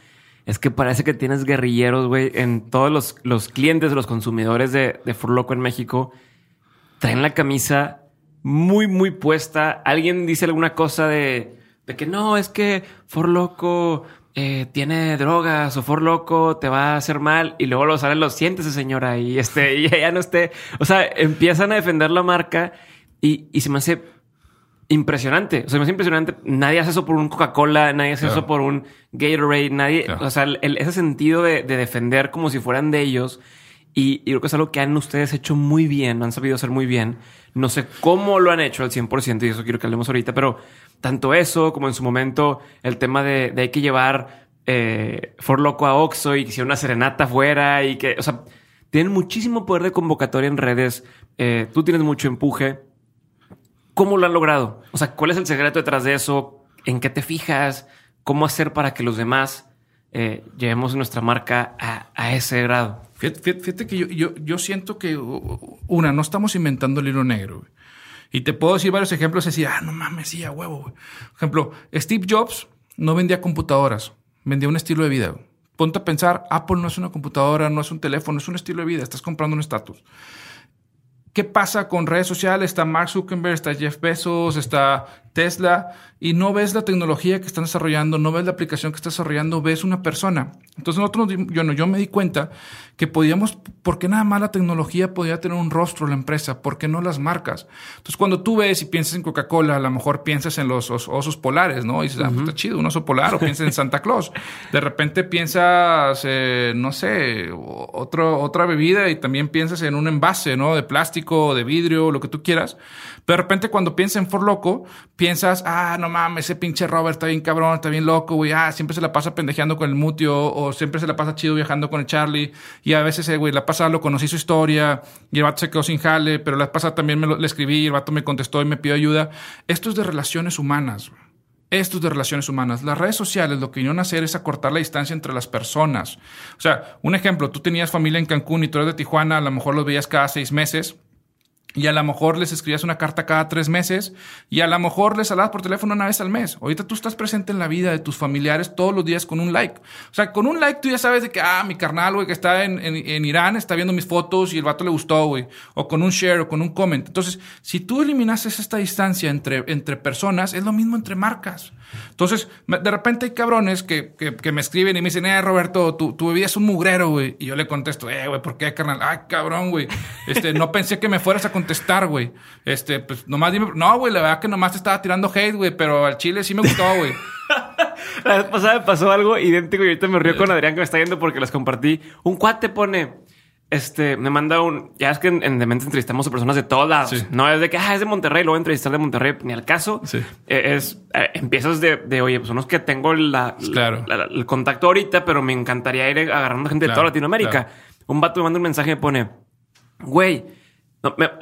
es que parece que tienes guerrilleros, güey, en todos los, los clientes, los consumidores de, de Furloco en México. Traen la camisa muy, muy puesta. Alguien dice alguna cosa de, de que no, es que Forloco eh, tiene drogas o Forloco te va a hacer mal y luego lo salen los sientes, señora, y este, y ya no esté. O sea, empiezan a defender la marca y, y se me hace impresionante. O sea, es impresionante. Nadie hace eso por un Coca-Cola, nadie hace eso por un Gatorade, nadie. O sea, ese sentido de, defender como si fueran de ellos. Y, y, creo que es algo que han ustedes hecho muy bien, han sabido hacer muy bien. No sé cómo lo han hecho al 100% y eso quiero que hablemos ahorita, pero tanto eso como en su momento el tema de, de hay que llevar eh, For Loco a Oxo y que una serenata afuera y que, o sea, tienen muchísimo poder de convocatoria en redes. Eh, tú tienes mucho empuje. ¿Cómo lo han logrado? O sea, ¿cuál es el secreto detrás de eso? ¿En qué te fijas? ¿Cómo hacer para que los demás eh, llevemos nuestra marca a, ese grado? Fíjate, que yo, yo, siento que, una, no estamos inventando el hilo negro. Y te puedo decir varios ejemplos así, ah, no mames, sí, a huevo. Por ejemplo, Steve Jobs no vendía computadoras, vendía un estilo de vida. Ponte a pensar, Apple no es una computadora, no es un teléfono, es un estilo de vida, estás comprando un estatus. ¿Qué pasa con redes sociales? Está Mark Zuckerberg, está Jeff Bezos, está Tesla, y no ves la tecnología que están desarrollando, no ves la aplicación que está desarrollando, ves una persona. Entonces nosotros, yo, no, yo me di cuenta que podíamos, ¿por qué nada más la tecnología podía tener un rostro la empresa? ¿Por qué no las marcas? Entonces cuando tú ves y piensas en Coca-Cola, a lo mejor piensas en los osos polares, ¿no? Y dices, ah, pues está chido, un oso polar, o piensas en Santa Claus. De repente piensas, eh, no sé, otro, otra bebida y también piensas en un envase, ¿no? De plástico, de vidrio, lo que tú quieras. De repente cuando piensas en For Loco, piensas, ah, no mames, ese pinche Robert está bien cabrón, está bien loco, güey, ah, siempre se la pasa pendejeando con el Mutio, o siempre se la pasa chido viajando con el Charlie, y a veces, eh, güey, la pasada lo conocí su historia, y el vato se quedó sin jale, pero la pasada también me lo, le escribí, el vato me contestó y me pidió ayuda. Esto es de relaciones humanas, Esto es de relaciones humanas. Las redes sociales lo que vinieron a hacer es acortar la distancia entre las personas. O sea, un ejemplo, tú tenías familia en Cancún y tú eres de Tijuana, a lo mejor los veías cada seis meses y a lo mejor les escribías una carta cada tres meses y a lo mejor les hablabas por teléfono una vez al mes. Ahorita tú estás presente en la vida de tus familiares todos los días con un like. O sea, con un like tú ya sabes de que, ah, mi carnal, güey, que está en, en, Irán, está viendo mis fotos y el vato le gustó, güey. O con un share o con un comment. Entonces, si tú eliminases esta distancia entre, entre personas, es lo mismo entre marcas. Entonces, de repente hay cabrones que, que, me escriben y me dicen, eh, Roberto, tu, tu bebida es un mugrero, güey. Y yo le contesto, eh, güey, ¿por qué, carnal? Ay, cabrón, güey. Este, no pensé que me fueras a contestar, güey. Este, pues nomás dime, no, güey, la verdad que nomás te estaba tirando hate, güey, pero al chile sí me gustó, güey. la vez pasada me pasó algo idéntico y ahorita me río con Adrián que me está viendo porque las compartí. Un cuate pone, este, me manda un. Ya es que en, en Demente entrevistamos a personas de todos lados. No es de que ah, es de Monterrey, lo voy a entrevistar de Monterrey, ni al caso. Sí. Eh, es eh, empiezas de, de, oye, pues son los que tengo la, claro. el contacto ahorita, pero me encantaría ir agarrando gente de toda Latinoamérica. Un vato me manda un mensaje y me pone, güey,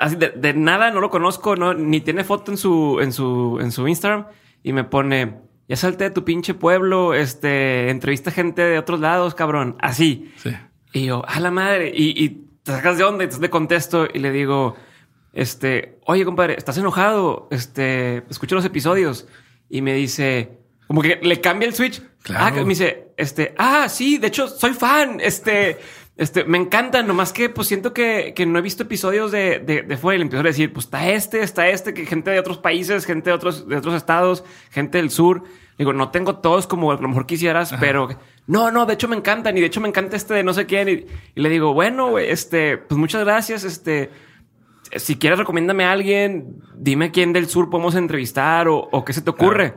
así de, nada, no lo conozco, no, ni tiene foto en su, en su, en su Instagram y me pone, ya salte de tu pinche pueblo, este, entrevista gente de otros lados, cabrón. Así. Sí. Y yo, a la madre. Y, te sacas de onda y te contesto y le digo, este, oye, compadre, ¿estás enojado? Este, escucho los episodios. Y me dice, como que le cambia el switch. Claro. Ah, me dice, este, ah, sí, de hecho, soy fan. Este, este, me encanta, nomás que pues siento que, que no he visto episodios de, de, de fuera y le empiezo a decir, pues está este, está este, que gente de otros países, gente de otros, de otros estados, gente del sur. Digo, no tengo todos como a lo mejor quisieras, pero no, no, de hecho me encantan y de hecho me encanta este de no sé quién. Y, le digo, bueno, este, pues muchas gracias. Este, si quieres, recomiéndame a alguien, dime quién del sur podemos entrevistar o, o qué se te ocurre.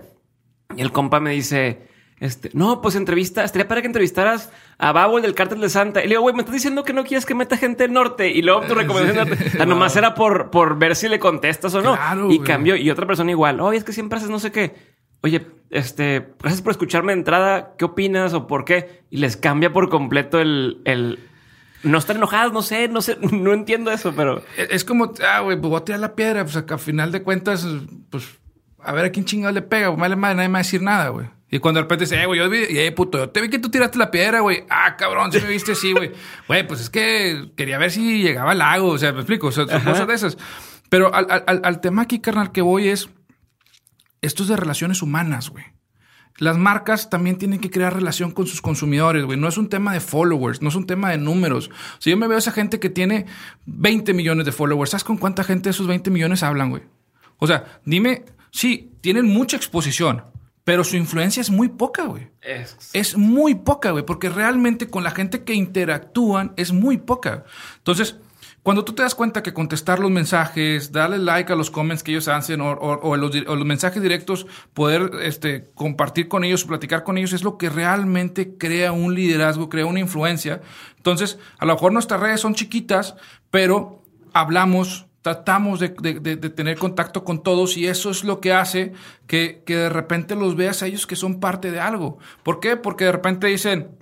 Y el compa me dice, este, no, pues entrevista, estaría para que entrevistaras a Babo del cártel de Santa. Y le digo, güey, me estás diciendo que no quieres que meta gente del norte. Y luego tu recomendación, o nomás era por, por ver si le contestas o no. y cambió. Y otra persona igual, oye, es que siempre haces no sé qué oye, este, gracias por escucharme de entrada, ¿qué opinas o por qué? Y les cambia por completo el, el no están enojados, no sé, no sé, no entiendo eso, pero es como, ah, güey, pues voy a tirar la piedra, pues acá, a final de cuentas, pues a ver a quién chingado le pega, pues, madre, madre, nadie me va a decir nada, güey. Y cuando de repente dice, eh, güey, yo vi, y, eh, puto, yo te vi que tú tiraste la piedra, güey. Ah, cabrón, si me viste así, güey. Güey, pues es que quería ver si llegaba al lago, o sea, me explico, o sea, son cosas de esas. Pero al, al, al tema aquí, carnal, que voy es, esto es de relaciones humanas, güey. Las marcas también tienen que crear relación con sus consumidores, güey. No es un tema de followers, no es un tema de números. Si yo me veo a esa gente que tiene 20 millones de followers, ¿sabes con cuánta gente de esos 20 millones hablan, güey? O sea, dime, sí, tienen mucha exposición, pero su influencia es muy poca, güey. Es, es muy poca, güey, porque realmente con la gente que interactúan es muy poca. Entonces, Cuando tú te das cuenta que contestar los mensajes, darle like a los comments que ellos hacen o, los, mensajes directos, poder este, compartir con ellos, platicar con ellos, es lo que realmente crea un liderazgo, crea una influencia. Entonces, a lo mejor nuestras redes son chiquitas, pero hablamos, tratamos de, tener contacto con todos y eso es lo que hace que, que de repente los veas a ellos que son parte de algo. ¿Por qué? Porque de repente dicen,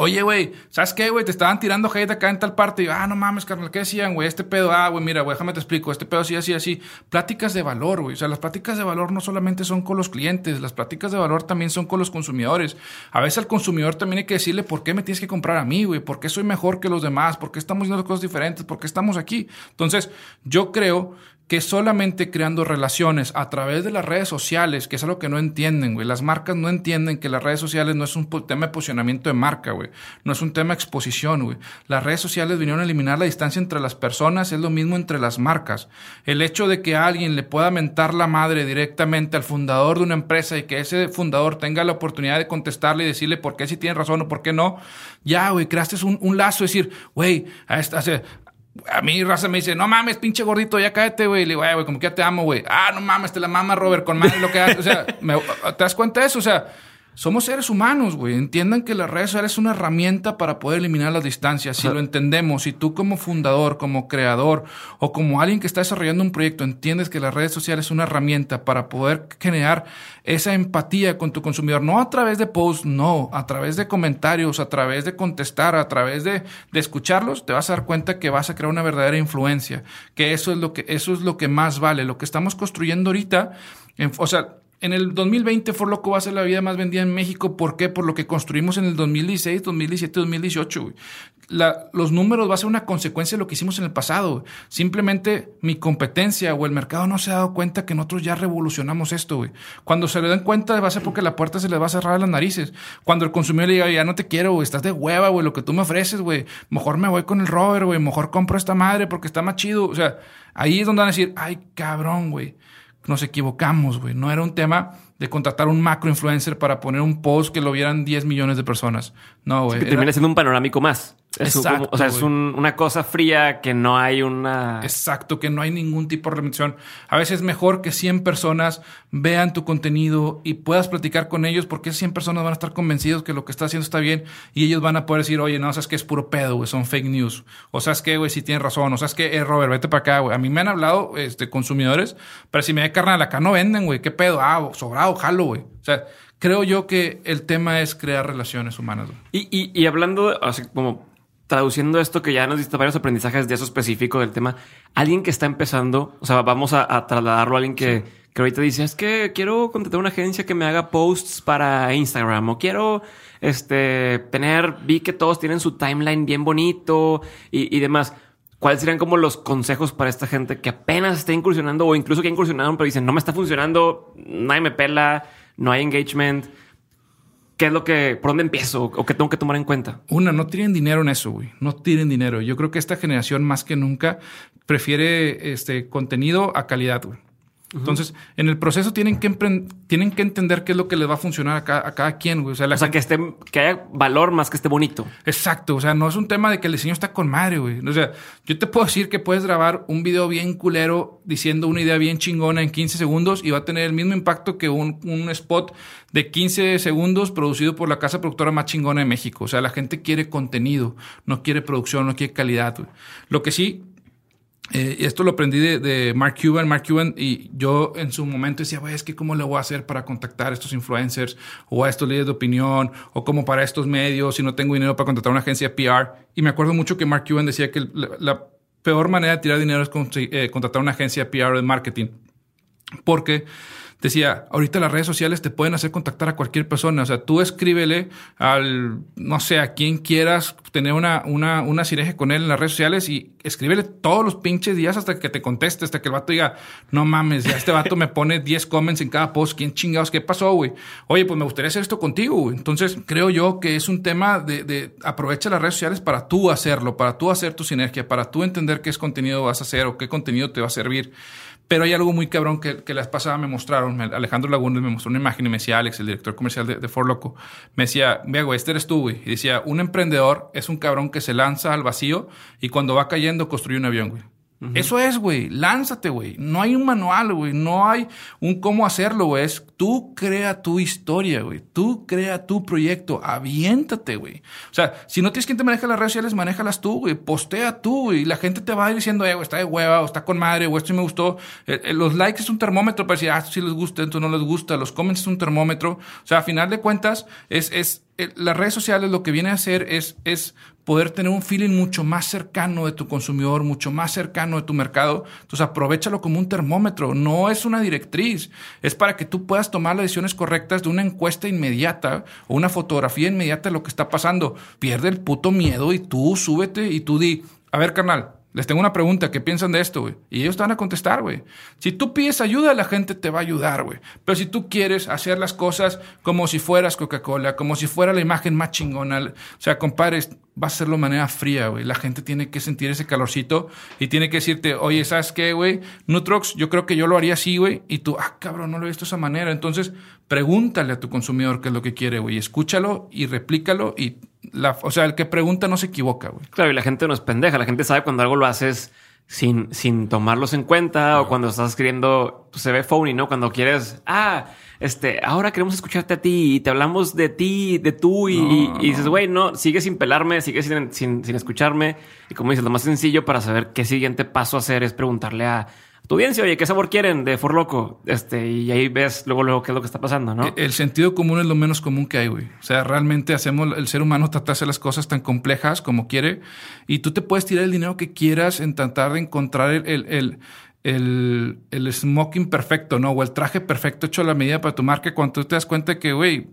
Oye, güey, ¿sabes qué, güey? Te estaban tirando hate acá en tal parte. Y yo, ah, no mames, carnal, ¿qué decían, güey? Este pedo, ah, güey, mira, güey, déjame te explico. Este pedo así, así, así. Pláticas de valor, güey. O sea, las pláticas de valor no solamente son con los clientes, las pláticas de valor también son con los consumidores. A veces al consumidor también hay que decirle por qué me tienes que comprar a mí, güey. ¿Por qué soy mejor que los demás? ¿Por qué estamos haciendo cosas diferentes? ¿Por qué estamos aquí? Entonces, yo creo que solamente creando relaciones a través de las redes sociales, que es algo que no entienden, güey. Las marcas no entienden que las redes sociales no es un tema de posicionamiento de marca, güey. No es un tema de exposición, güey. Las redes sociales vinieron a eliminar la distancia entre las personas, es lo mismo entre las marcas. El hecho de que alguien le pueda mentar la madre directamente al fundador de una empresa y que ese fundador tenga la oportunidad de contestarle y decirle por qué si tiene razón o por qué no, ya, güey, creaste un, un lazo, decir, güey, a, esta, a mí raza me dice, no mames, pinche gordito, ya cállate, güey. Le digo, güey, como que ya te amo, güey. Ah, no mames, te la mama Robert con madre lo que haces. O sea, ¿te das cuenta de eso? O sea, somos seres humanos, güey. Entiendan que las redes sociales es una herramienta para poder eliminar las distancias. Si lo entendemos, si tú como fundador, como creador o como alguien que está desarrollando un proyecto entiendes que las redes sociales es una herramienta para poder generar esa empatía con tu consumidor, no a través de posts, no, a través de comentarios, a través de contestar, a través de, de escucharlos, te vas a dar cuenta que vas a crear una verdadera influencia, que eso es lo que, eso es lo que más vale. Lo que estamos construyendo ahorita, o sea, en el 2020 For Loco va a ser la vida más vendida en México. ¿Por qué? Por lo que construimos en el 2016, 2017, 2018. los números va a ser una consecuencia de lo que hicimos en el pasado. Simplemente mi competencia o el mercado no se ha dado cuenta que nosotros ya revolucionamos esto. Güey. Cuando se le den cuenta va a ser porque la puerta se les va a cerrar a las narices. Cuando el consumidor le diga, ya no te quiero, güey, estás de hueva, güey, lo que tú me ofreces, güey. Mejor me voy con el rover, güey. Mejor compro esta madre porque está más chido. O sea, ahí es donde van a decir, ay, cabrón, güey nos equivocamos, güey. No era un tema de contratar un macro influencer para poner un post que lo vieran 10 millones de personas. No, güey. que termina siendo un panorámico más. Exacto, o sea, es una cosa fría que no hay una... Exacto, que no hay ningún tipo de remisión. A veces es mejor que 100 personas vean tu contenido y puedas platicar con ellos porque 100 personas van a estar convencidos que lo que estás haciendo está bien y ellos van a poder decir, oye, no, sabes que es puro pedo, güey, son fake news. O sabes que, güey, si tienes razón. O sabes que, eh, Robert, vete para acá, güey. A mí me han hablado este, consumidores, pero si me da carnal acá no venden, güey. ¿Qué pedo? Ah, sobrado, jalo, güey. O sea, creo yo que el tema es crear relaciones humanas. Y, y, y, hablando, así como traduciendo esto que ya nos diste varios aprendizajes de eso específico del tema, alguien que está empezando, o sea, vamos a, trasladarlo a alguien que, que, ahorita dice, es que quiero contratar una agencia que me haga posts para Instagram o quiero este, tener, vi que todos tienen su timeline bien bonito y, y demás. ¿Cuáles serían como los consejos para esta gente que apenas está incursionando o incluso que incursionaron pero dicen, no me está funcionando, nadie me pela, no hay engagement? ¿Qué es lo que, por dónde empiezo o qué tengo que tomar en cuenta? Una, no tienen dinero en eso, güey. No tienen dinero. Yo creo que esta generación más que nunca prefiere este contenido a calidad, güey. Entonces, en el proceso tienen que, tienen que entender qué es lo que les va a funcionar a cada, a cada quien, güey. O sea, que, esté, que haya valor más que esté bonito. Exacto. O sea, no es un tema de que el diseño está con madre, güey. O sea, yo te puedo decir que puedes grabar un video bien culero diciendo una idea bien chingona en 15 segundos y va a tener el mismo impacto que un, un spot de 15 segundos producido por la casa productora más chingona de México. O sea, la gente quiere contenido, no quiere producción, no quiere calidad, güey. Lo que sí eh, esto lo aprendí de, Mark Cuban. Mark Cuban, y yo en su momento decía, güey, es que cómo le voy a hacer para contactar a estos influencers o a estos líderes de opinión o como para estos medios si no tengo dinero para contratar una agencia PR. Y me acuerdo mucho que Mark Cuban decía que la, peor manera de tirar dinero es eh, contratar una agencia PR de marketing. Porque decía, ahorita las redes sociales te pueden hacer contactar a cualquier persona. O sea, tú escríbele al, no sé, a quien quieras tener una, una, una sinergia con él en las redes sociales y escríbele todos los pinches días hasta que te conteste, hasta que el vato diga, no mames, ya este vato me pone 10 comments en cada post. ¿Quién chingados? ¿Qué pasó, güey? Oye, pues me gustaría hacer esto contigo. Entonces, creo yo que es un tema de, de aprovecha las redes sociales para tú hacerlo, para tú hacer tu sinergia, para tú entender qué es contenido vas a hacer o qué contenido te va a servir Pero hay algo muy cabrón que, que las pasadas me mostraron. Alejandro Lagunes me mostró una imagen y me decía Alex, el director comercial de, de Ford Loco, me decía, vea, güey, este eres tú, güey. Y decía, un emprendedor es un cabrón que se lanza al vacío y cuando va cayendo construye un avión, güey. Eso es, güey. Lánzate, güey. No hay un manual, güey. No hay un cómo hacerlo, güey. Es tú crea tu historia, güey. Tú crea tu proyecto. Aviéntate, güey. O sea, si no tienes quien te maneja las redes sociales, manéjalas tú, güey. Postea tú, güey. La gente te va diciendo, eh, güey, está de hueva, o está con madre, o esto me gustó. Eh, eh, los likes es un termómetro para decir, ah, esto sí les gusta, esto no les gusta. Los comments es un termómetro. O sea, a final de cuentas, es, es, las redes sociales lo que viene a hacer es, es poder tener un feeling mucho más cercano de tu consumidor, mucho más cercano de tu mercado. Entonces aprovechalo como un termómetro, no es una directriz, es para que tú puedas tomar las decisiones correctas de una encuesta inmediata o una fotografía inmediata de lo que está pasando. Pierde el puto miedo y tú súbete y tú di, a ver carnal, les tengo una pregunta, ¿qué piensan de esto, güey? Y ellos te van a contestar, güey. Si tú pides ayuda, la gente te va a ayudar, güey. Pero si tú quieres hacer las cosas como si fueras Coca-Cola, como si fuera la imagen más chingona, o sea, compadres, va a ser de manera fría, güey. La gente tiene que sentir ese calorcito y tiene que decirte, oye, ¿sabes qué, güey? Nutrox, yo creo que yo lo haría así, güey. Y tú, ah, cabrón, no lo he visto de esa manera. Entonces, pregúntale a tu consumidor qué es lo que quiere, güey. Escúchalo y replícalo y la, o sea, el que pregunta no se equivoca, güey. Claro, y la gente no es pendeja. La gente sabe cuando algo lo haces sin, sin tomarlos en cuenta o cuando estás escribiendo, pues, se ve phony, ¿no? Cuando quieres, ah, este, ahora queremos escucharte a ti y te hablamos de ti, de tú y, dices, güey, no, sigue sin pelarme, sigue sin, sin, sin escucharme. Y como dices, lo más sencillo para saber qué siguiente paso hacer es preguntarle a tu audiencia, oye, ¿qué sabor quieren de For Loco? Este, y ahí ves luego, luego qué es lo que está pasando, ¿no? El sentido común es lo menos común que hay, güey. O sea, realmente hacemos, el ser humano trata de hacer las cosas tan complejas como quiere y tú te puedes tirar el dinero que quieras en tratar de encontrar el, el, el, el, smoking perfecto, ¿no? O el traje perfecto hecho a la medida para tu marca cuando tú te das cuenta que, güey,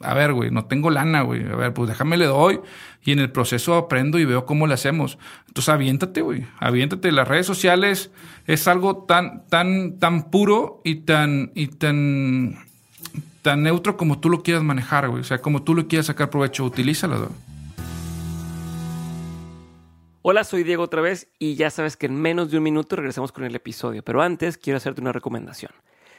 a ver, güey, no tengo lana, güey. A ver, pues déjame le doy y en el proceso aprendo y veo cómo le hacemos. Entonces aviéntate, güey. Aviéntate. Las redes sociales es algo tan, tan, tan puro y tan, y tan, tan neutro como tú lo quieras manejar, güey. O sea, como tú lo quieras sacar provecho, utilízalo, güey. Hola, soy Diego otra vez y ya sabes que en menos de un minuto regresamos con el episodio. Pero antes quiero hacerte una recomendación.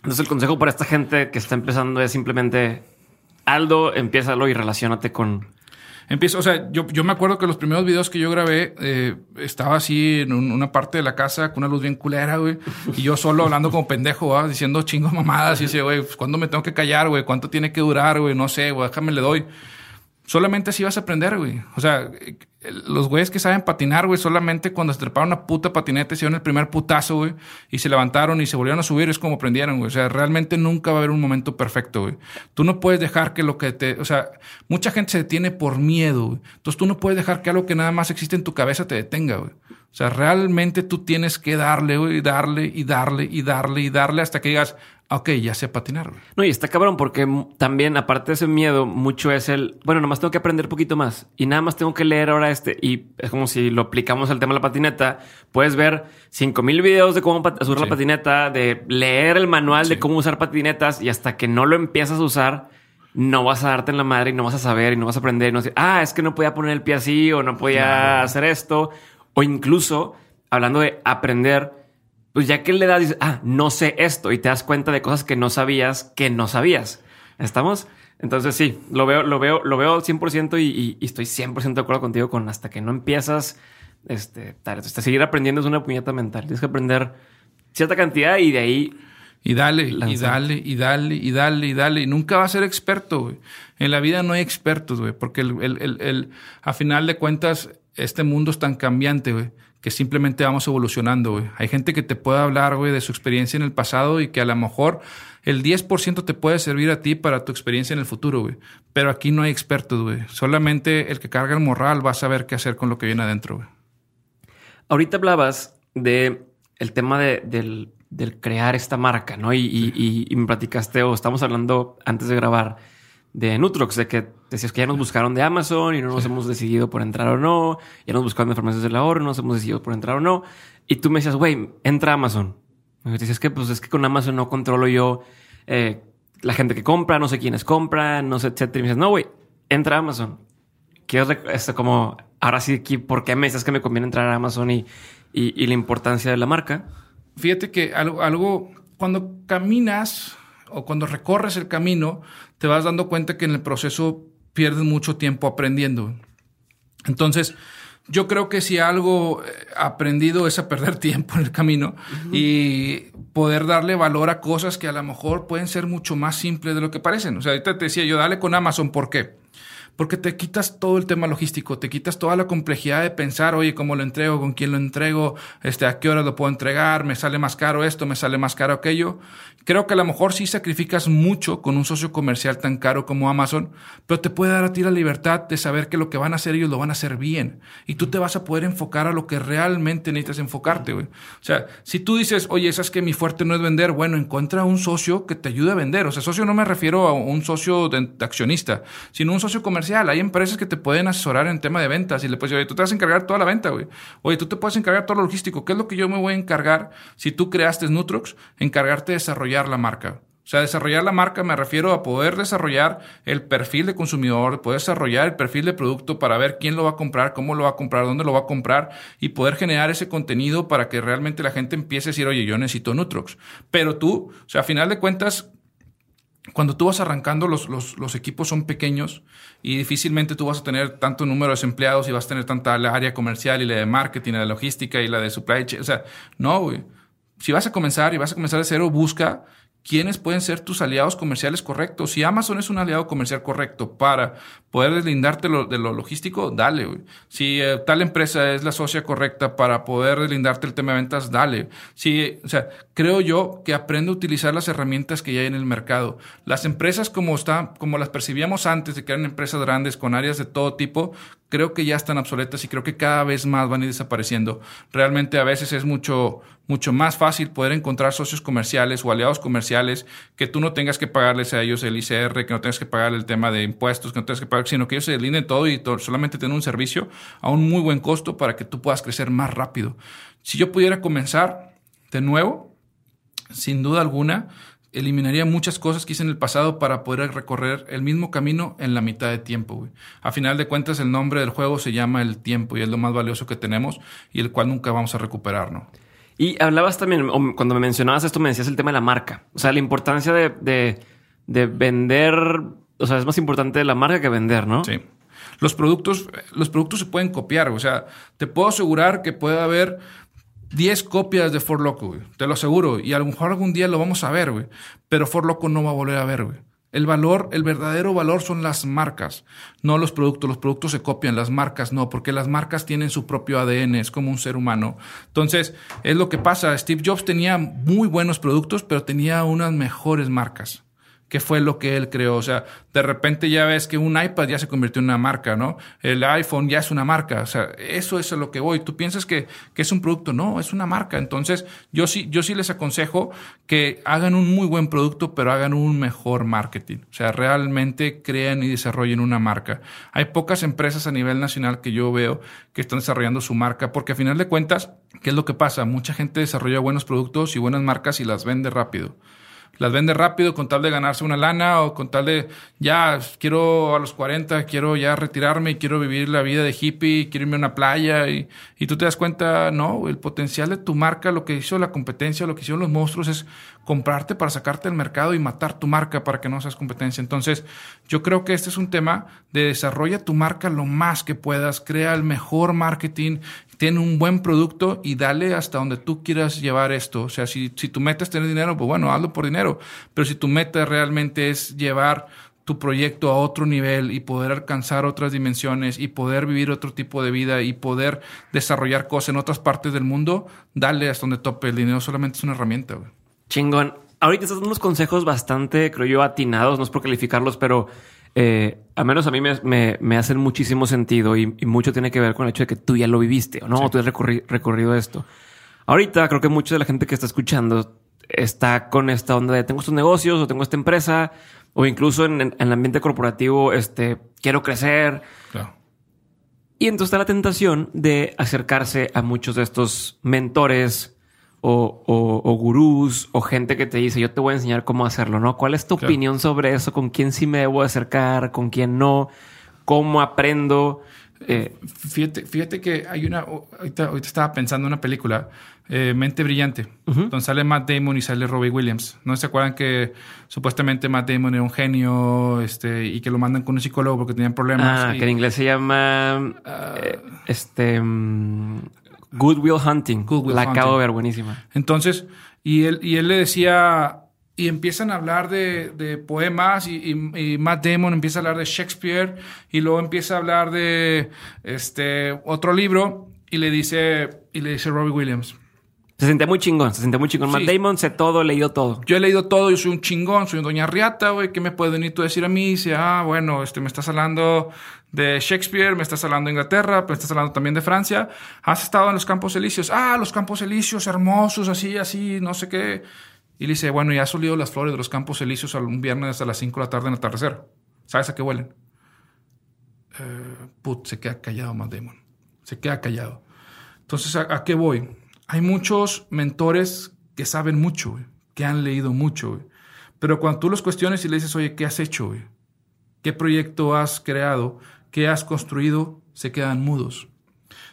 Entonces el consejo para esta gente que está empezando es simplemente, Aldo, empiézalo y relacionate con... Empiezo, o sea, yo, yo me acuerdo que los primeros videos que yo grabé eh, estaba así en una parte de la casa con una luz bien culera, güey. Y yo solo hablando como pendejo, diciendo chingo mamadas. Y dice, güey, pues, ¿cuándo me tengo que callar, güey? ¿Cuánto tiene que durar, güey? No sé, güey, déjame le doy. Solamente así vas a aprender, güey. O sea, los güeyes que saben patinar, güey, solamente cuando se treparon una puta patineta, hicieron el primer putazo, güey, y se levantaron y se volvieron a subir, es como aprendieron, güey. O sea, realmente nunca va a haber un momento perfecto, güey. Tú no puedes dejar que lo que te. O sea, mucha gente se detiene por miedo, güey. Entonces tú no puedes dejar que algo que nada más existe en tu cabeza te detenga, güey. O sea, realmente tú tienes que darle, güey, darle y darle y darle y darle hasta que digas, ok, ya sé patinar. No, y está cabrón porque también, aparte de ese miedo, mucho es el, bueno, nomás tengo que aprender un poquito más y nada más tengo que leer ahora este. Y es como si lo aplicamos al tema de la patineta. Puedes ver cinco mil videos de cómo usar la patineta, de leer el manual de cómo usar patinetas y hasta que no lo empiezas a usar, no vas a darte en la madre y no vas a saber y no vas a aprender. Y no decir, ah, es que no podía poner el pie así o no podía hacer esto o incluso, hablando de aprender, pues ya que le das, dices, ah, no sé esto y te das cuenta de cosas que no sabías que no sabías. ¿Estamos? Entonces sí, lo veo, lo veo, lo veo 100% y, y, estoy 100% de acuerdo contigo con hasta que no empiezas, este, hasta seguir aprendiendo es una puñeta mental. Tienes que aprender cierta cantidad y de ahí Y dale, y dale, y dale, y dale, y dale. Y nunca va a ser experto, güey. En la vida no hay expertos, güey, porque el, el, el, a final de cuentas, este mundo es tan cambiante, güey, que simplemente vamos evolucionando, güey. Hay gente que te puede hablar, güey, de su experiencia en el pasado y que a lo mejor el 10% te puede servir a ti para tu experiencia en el futuro, güey. Pero aquí no hay expertos, güey. Solamente el que carga el morral va a saber qué hacer con lo que viene adentro, güey. Ahorita hablabas de el tema de, del, del, crear esta marca, ¿no? Y, y, y, me platicaste, o estamos hablando antes de grabar, de Nutrox, de que decías que ya nos buscaron de Amazon y no nos hemos decidido por entrar o no, ya nos buscaron de farmacias del ahorro, no nos hemos decidido por entrar o no. Y tú me decías, güey, entra a Amazon. Me decías que pues es que con Amazon no controlo yo eh, la gente que compra, no sé quiénes compran, no sé, etcétera. Y me dices, no, güey, entra a Amazon. Quiero esto como, ahora sí, ¿por qué me dices que me conviene entrar a Amazon y, y, y la importancia de la marca? Fíjate que algo, algo, cuando caminas o cuando recorres el camino, te vas dando cuenta que en el proceso pierdes mucho tiempo aprendiendo. Entonces, yo creo que si algo aprendido es a perder tiempo en el camino y poder darle valor a cosas que a lo mejor pueden ser mucho más simples de lo que parecen. O sea, ahorita te decía yo, dale con Amazon, ¿por qué? Porque te quitas todo el tema logístico, te quitas toda la complejidad de pensar, oye, ¿cómo lo entrego? ¿Con quién lo entrego? Este, ¿A qué hora lo puedo entregar? ¿Me sale más caro esto? ¿Me sale más caro aquello? Creo que a lo mejor sí sacrificas mucho con un socio comercial tan caro como Amazon, pero te puede dar a ti la libertad de saber que lo que van a hacer ellos lo van a hacer bien. Y tú te vas a poder enfocar a lo que realmente necesitas enfocarte, güey. O sea, si tú dices, oye, ¿sabes que mi fuerte no es vender? Bueno, encuentra un socio que te ayude a vender. O sea, socio no me refiero a un socio de accionista, sino un socio comercial hay empresas que te pueden asesorar en tema de ventas y le puedes decir, oye, tú te vas a encargar toda la venta, güey. Oye, tú te puedes encargar todo lo logístico. ¿Qué es lo que yo me voy a encargar si tú creaste Nutrox? Encargarte de desarrollar la marca. O sea, desarrollar la marca me refiero a poder desarrollar el perfil de consumidor, poder desarrollar el perfil de producto para ver quién lo va a comprar, cómo lo va a comprar, dónde lo va a comprar y poder generar ese contenido para que realmente la gente empiece a decir, oye, yo necesito Nutrox. Pero tú, o sea, a final de cuentas, cuando tú vas arrancando, los, los, los, equipos son pequeños y difícilmente tú vas a tener tanto número de empleados y vas a tener tanta la área comercial y la de marketing, la de logística y la de supply chain. O sea, no, güey. Si vas a comenzar y vas a comenzar de cero, busca quiénes pueden ser tus aliados comerciales correctos. Si Amazon es un aliado comercial correcto para poder deslindarte de lo logístico, dale. Si eh, tal empresa es la socia correcta para poder deslindarte el tema de ventas, dale. Si, o sea, creo yo que aprende a utilizar las herramientas que ya hay en el mercado. Las empresas como están, como las percibíamos antes de que eran empresas grandes con áreas de todo tipo, creo que ya están obsoletas y creo que cada vez más van a ir desapareciendo. Realmente a veces es mucho, mucho más fácil poder encontrar socios comerciales o aliados comerciales que tú no tengas que pagarles a ellos el ICR, que no tengas que pagar el tema de impuestos, que no tengas que pagar, sino que ellos se deslinden todo y solamente tener un servicio a un muy buen costo para que tú puedas crecer más rápido. Si yo pudiera comenzar de nuevo, sin duda alguna, eliminaría muchas cosas que hice en el pasado para poder recorrer el mismo camino en la mitad de tiempo. A final de cuentas, el nombre del juego se llama el tiempo y es lo más valioso que tenemos y el cual nunca vamos a recuperar, ¿no? Y hablabas también, cuando me mencionabas esto, me decías el tema de la marca. O sea, la importancia de, de, de vender, o sea, es más importante la marca que vender, ¿no? Sí. Los productos, los productos se pueden copiar. O sea, te puedo asegurar que puede haber 10 copias de For Loco, güey. Te lo aseguro. Y a lo mejor algún día lo vamos a ver, güey. Pero For Loco no va a volver a ver, güey. El valor, el verdadero valor son las marcas, no los productos. Los productos se copian, las marcas no, porque las marcas tienen su propio ADN, es como un ser humano. Entonces, es lo que pasa. Steve Jobs tenía muy buenos productos, pero tenía unas mejores marcas qué fue lo que él creó. O sea, de repente ya ves que un iPad ya se convirtió en una marca, ¿no? El iPhone ya es una marca. O sea, eso es a lo que voy. Tú piensas que, que es un producto. No, es una marca. Entonces, yo sí, yo sí les aconsejo que hagan un muy buen producto, pero hagan un mejor marketing. O sea, realmente crean y desarrollen una marca. Hay pocas empresas a nivel nacional que yo veo que están desarrollando su marca, porque a final de cuentas, ¿qué es lo que pasa? Mucha gente desarrolla buenos productos y buenas marcas y las vende rápido las vende rápido con tal de ganarse una lana o con tal de ya quiero a los 40, quiero ya retirarme quiero vivir la vida de hippie, quiero irme a una playa y, y tú te das cuenta, no, el potencial de tu marca, lo que hizo la competencia, lo que hicieron los monstruos es comprarte para sacarte del mercado y matar tu marca para que no seas competencia. Entonces, yo creo que este es un tema de desarrolla tu marca lo más que puedas, crea el mejor marketing, tiene un buen producto y dale hasta donde tú quieras llevar esto. O sea, si, si tu meta es tener dinero, pues bueno, hazlo por dinero. Pero si tu meta realmente es llevar tu proyecto a otro nivel y poder alcanzar otras dimensiones y poder vivir otro tipo de vida y poder desarrollar cosas en otras partes del mundo, dale hasta donde tope. El dinero solamente es una herramienta. Chingón. Ahorita estás dando unos consejos bastante, creo yo, atinados, no es por calificarlos, pero eh, a menos a mí me, me, hacen muchísimo sentido y, mucho tiene que ver con el hecho de que tú ya lo viviste o no, tú has recorrido esto. Ahorita creo que mucha de la gente que está escuchando está con esta onda de tengo estos negocios o tengo esta empresa o incluso en, el ambiente corporativo, este, quiero crecer. Y entonces está la tentación de acercarse a muchos de estos mentores, o, gurús o gente que te dice yo te voy a enseñar cómo hacerlo, ¿no? ¿Cuál es tu opinión sobre eso? ¿Con quién sí me debo acercar? ¿Con quién no? ¿Cómo aprendo? Eh, fíjate, fíjate que hay una, ahorita, estaba pensando en una película, eh, Mente Brillante, donde sale Matt Damon y sale Robbie Williams. ¿No se acuerdan que supuestamente Matt Damon era un genio este, y que lo mandan con un psicólogo porque tenían problemas? Ah, que en inglés se llama ah. eh, este mm, Good Will Hunting. la acabo de ver, buenísima. Entonces, y él, y él le decía, y empiezan a hablar de, poemas y, Matt Damon empieza a hablar de Shakespeare y luego empieza a hablar de este otro libro y le dice, y le dice Robbie Williams. Se sentía muy chingón, se sentía muy chingón. Matt Damon sé todo, leído todo. Yo he leído todo, yo soy un chingón, soy un doña Riata, güey, ¿qué me puedes venir tú a decir a mí? Dice, ah, bueno, este, me estás hablando de Shakespeare, me estás hablando de Inglaterra, me estás hablando también de Francia. Has estado en los Campos Elíseos. Ah, los Campos Elíseos, hermosos, así, así, no sé qué. Y le dice, bueno, ya has olido las flores de los Campos Elíseos un viernes a las 5 de la tarde en el atardecer. ¿Sabes a qué huelen? Eh, put, se queda callado Matt Damon. Se queda callado. Entonces, ¿a, qué voy? Hay muchos mentores que saben mucho, que han leído mucho. Pero cuando tú los cuestiones y le dices, oye, ¿qué has hecho? ¿Qué proyecto has creado? que has construido se quedan mudos.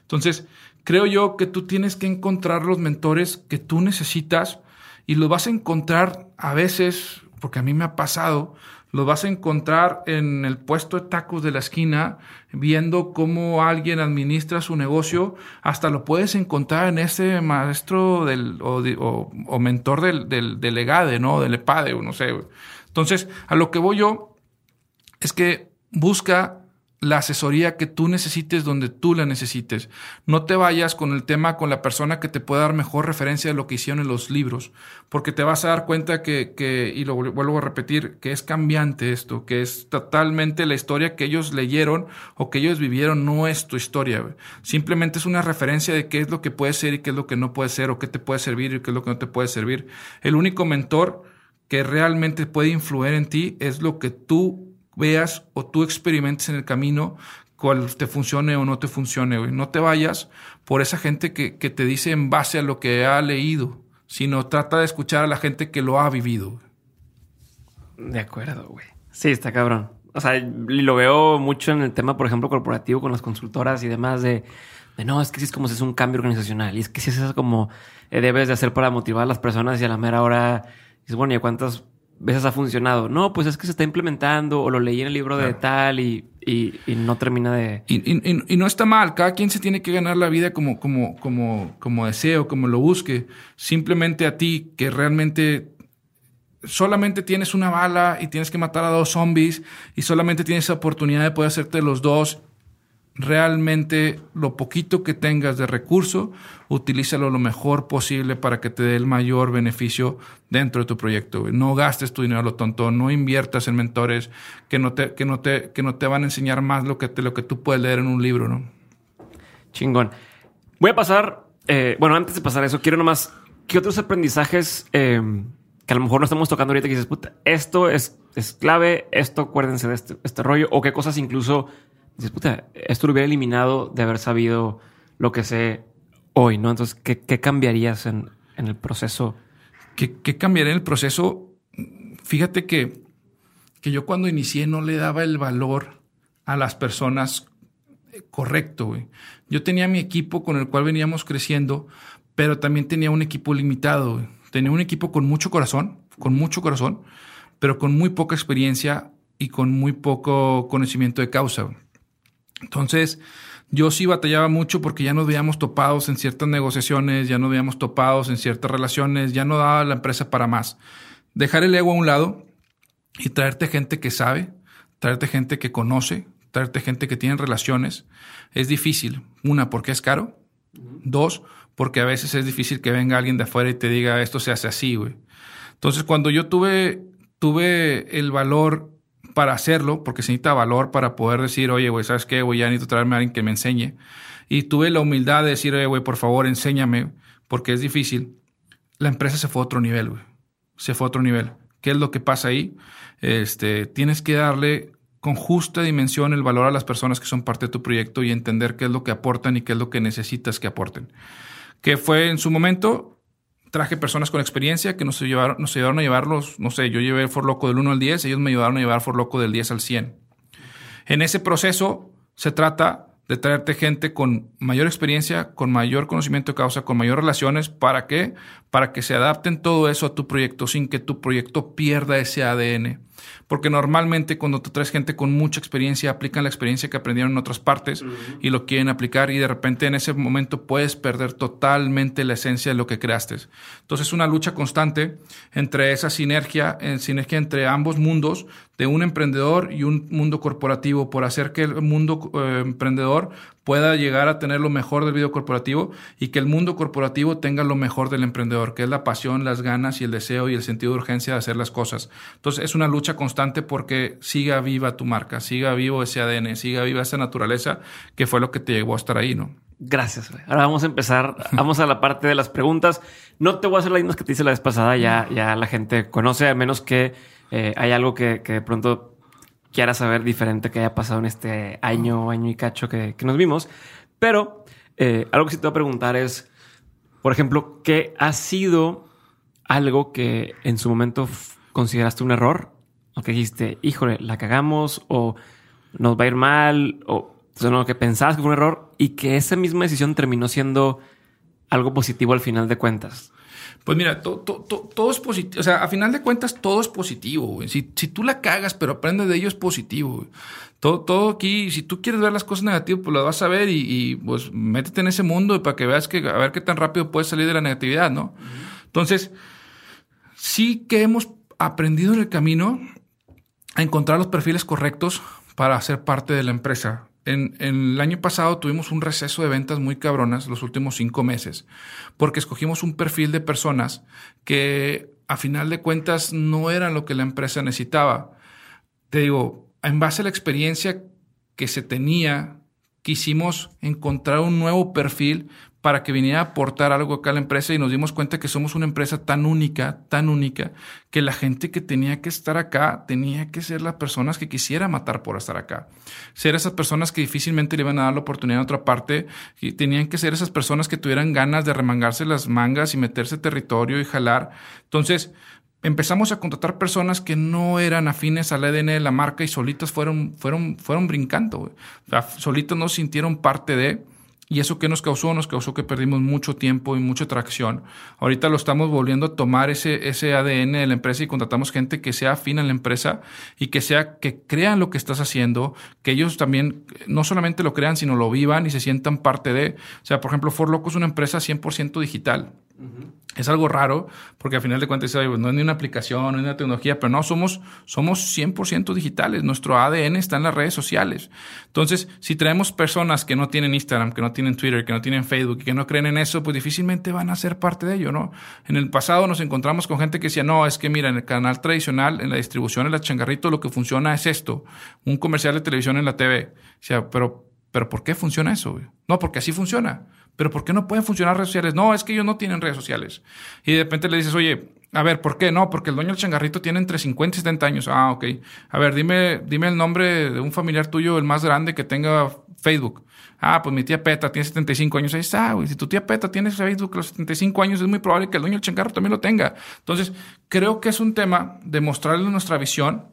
Entonces, creo yo que tú tienes que encontrar los mentores que tú necesitas y los vas a encontrar a veces, porque a mí me ha pasado, los vas a encontrar en el puesto de tacos de la esquina, viendo cómo alguien administra su negocio, hasta lo puedes encontrar en ese maestro del, o, mentor del, del, del EGADE, ¿no? Del EPADE, o no sé. Entonces, a lo que voy yo es que busca la asesoría que tú necesites donde tú la necesites. No te vayas con el tema con la persona que te pueda dar mejor referencia de lo que hicieron en los libros, porque te vas a dar cuenta que, que, y lo vuelvo a repetir, que es cambiante esto, que es totalmente la historia que ellos leyeron o que ellos vivieron, no es tu historia. Simplemente es una referencia de qué es lo que puede ser y qué es lo que no puede ser, o qué te puede servir y qué es lo que no te puede servir. El único mentor que realmente puede influir en ti es lo que tú veas o tú experimentes en el camino cuál te funcione o no te funcione. No te vayas por esa gente que, te dice en base a lo que ha leído, sino trata de escuchar a la gente que lo ha vivido. De acuerdo, güey. Sí, está cabrón. O sea, lo veo mucho en el tema, por ejemplo, corporativo con las consultoras y demás de, no, es que si es como si es un cambio organizacional y es que si es eso como eh, debes de hacer para motivar a las personas y a la mera hora dices, bueno, ¿y cuántas veces ha funcionado. No, pues es que se está implementando o lo leí en el libro de tal y, no termina de... Y, no está mal, cada quien se tiene que ganar la vida como, como, como, como deseo, como lo busque. Simplemente a ti que realmente solamente tienes una bala y tienes que matar a dos zombies y solamente tienes esa oportunidad de poder hacerte los dos realmente lo poquito que tengas de recurso, utilízalo lo mejor posible para que te dé el mayor beneficio dentro de tu proyecto. No gastes tu dinero a lo tonto, no inviertas en mentores que no te, que no te, que no te van a enseñar más lo que, te, lo que tú puedes leer en un libro, ¿no? Chingón. Voy a pasar, eh, bueno, antes de pasar eso, quiero nomás, ¿qué otros aprendizajes eh, que a lo mejor no estamos tocando ahorita que dices, puta, esto es, es clave, esto acuérdense de este, este rollo, o qué cosas incluso dices, esto lo hubiera eliminado de haber sabido lo que sé hoy, ¿no? Entonces, ¿qué, cambiarías en, el proceso? ¿Qué, cambiaría en el proceso? Fíjate que, que yo cuando inicié no le daba el valor a las personas correcto, güey. Yo tenía mi equipo con el cual veníamos creciendo, pero también tenía un equipo limitado, Tenía un equipo con mucho corazón, con mucho corazón, pero con muy poca experiencia y con muy poco conocimiento de causa. Entonces, yo sí batallaba mucho porque ya nos veíamos topados en ciertas negociaciones, ya nos veíamos topados en ciertas relaciones, ya no daba la empresa para más. Dejar el ego a un lado y traerte gente que sabe, traerte gente que conoce, traerte gente que tiene relaciones, es difícil. Una, porque es caro. Dos, porque a veces es difícil que venga alguien de afuera y te diga esto se hace así, güey. Entonces, cuando yo tuve, tuve el valor para hacerlo, porque se necesita valor para poder decir, oye, güey, ¿sabes qué? Güey, ya necesito traerme a alguien que me enseñe. Y tuve la humildad de decir, oye, güey, por favor, enséñame, porque es difícil. La empresa se fue a otro nivel, güey. Se fue a otro nivel. ¿Qué es lo que pasa ahí? Este, tienes que darle con justa dimensión el valor a las personas que son parte de tu proyecto y entender qué es lo que aportan y qué es lo que necesitas que aporten. Que fue en su momento traje personas con experiencia que nos ayudaron, nos ayudaron a llevarlos, no sé, yo llevé For Loco del 1 al 10, ellos me ayudaron a llevar For Loco del 10 al 100. En ese proceso se trata de traerte gente con mayor experiencia, con mayor conocimiento de causa, con mayor relaciones. ¿Para qué? Para que se adapten todo eso a tu proyecto sin que tu proyecto pierda ese ADN. Porque normalmente cuando tú traes gente con mucha experiencia, aplican la experiencia que aprendieron en otras partes y lo quieren aplicar y de repente en ese momento puedes perder totalmente la esencia de lo que creaste. Entonces es una lucha constante entre esa sinergia, en sinergia entre ambos mundos de un emprendedor y un mundo corporativo por hacer que el mundo eh, emprendedor pueda llegar a tener lo mejor del video corporativo y que el mundo corporativo tenga lo mejor del emprendedor, que es la pasión, las ganas y el deseo y el sentido de urgencia de hacer las cosas. Entonces es una lucha constante porque siga viva tu marca, siga vivo ese ADN, siga viva esa naturaleza que fue lo que te llevó a estar ahí, ¿no? Gracias. Ahora vamos a empezar, vamos a la parte de las preguntas. No te voy a hacer las mismas que te hice la vez pasada, ya, ya la gente conoce, a menos que eh, hay algo que, que de pronto quiera saber diferente que haya pasado en este año, año y cacho que, nos vimos. Pero eh, algo que sí te voy a preguntar es, por ejemplo, ¿qué ha sido algo que en su momento consideraste un error? O que dijiste, híjole, la cagamos o nos va a ir mal o, o lo que pensabas que fue un error y que esa misma decisión terminó siendo algo positivo al final de cuentas. Pues mira, todo es positivo. O sea, a final de cuentas, todo es positivo. Si, tú la cagas, pero aprendes de ello, es positivo. Todo, todo aquí, si tú quieres ver las cosas negativas, pues las vas a ver y, pues métete en ese mundo para que veas que a ver qué tan rápido puedes salir de la negatividad, ¿no? Entonces, sí que hemos aprendido en el camino a encontrar los perfiles correctos para ser parte de la empresa. En, el año pasado tuvimos un receso de ventas muy cabronas los últimos cinco meses, porque escogimos un perfil de personas que a final de cuentas no eran lo que la empresa necesitaba. Te digo, en base a la experiencia que se tenía, quisimos encontrar un nuevo perfil para que viniera a aportar algo acá a la empresa y nos dimos cuenta que somos una empresa tan única, tan única, que la gente que tenía que estar acá tenía que ser las personas que quisiera matar por estar acá. Ser esas personas que difícilmente le iban a dar la oportunidad a otra parte y tenían que ser esas personas que tuvieran ganas de remangarse las mangas y meterse territorio y jalar. Entonces, empezamos a contratar personas que no eran afines al ADN de la marca y solitas fueron, fueron, fueron brincando. Solitos no sintieron parte de ¿Y eso qué nos causó? Nos causó que perdimos mucho tiempo y mucha tracción. Ahorita lo estamos volviendo a tomar ese, ese ADN de la empresa y contratamos gente que sea afín a la empresa y que sea, que crean lo que estás haciendo, que ellos también no solamente lo crean, sino lo vivan y se sientan parte de. O sea, por ejemplo, For Loco es una empresa 100% digital. Es algo raro, porque al final de cuentas no es ni una aplicación, no es una tecnología, pero no, somos, somos 100% digitales. Nuestro ADN está en las redes sociales. Entonces, si traemos personas que no tienen Instagram, que no tienen Twitter, que no tienen Facebook, que no creen en eso, pues difícilmente van a ser parte de ello, ¿no? En el pasado nos encontramos con gente que decía, no, es que mira, en el canal tradicional, en la distribución, en la changarrito, lo que funciona es esto, un comercial de televisión en la TV. O sea, pero, pero ¿por qué funciona eso? No, porque así funciona. Pero ¿por qué no pueden funcionar redes sociales? No, es que ellos no tienen redes sociales. Y de repente le dices, oye, a ver, ¿por qué? No, porque el dueño del changarrito tiene entre 50 y 70 años. Ah, ok. A ver, dime, dime el nombre de un familiar tuyo, el más grande que tenga Facebook. Ah, pues mi tía Peta tiene 75 años. Ahí está, güey. Si tu tía Peta tiene Facebook a los 75 años, es muy probable que el dueño del changarro también lo tenga. Entonces, creo que es un tema de mostrarle nuestra visión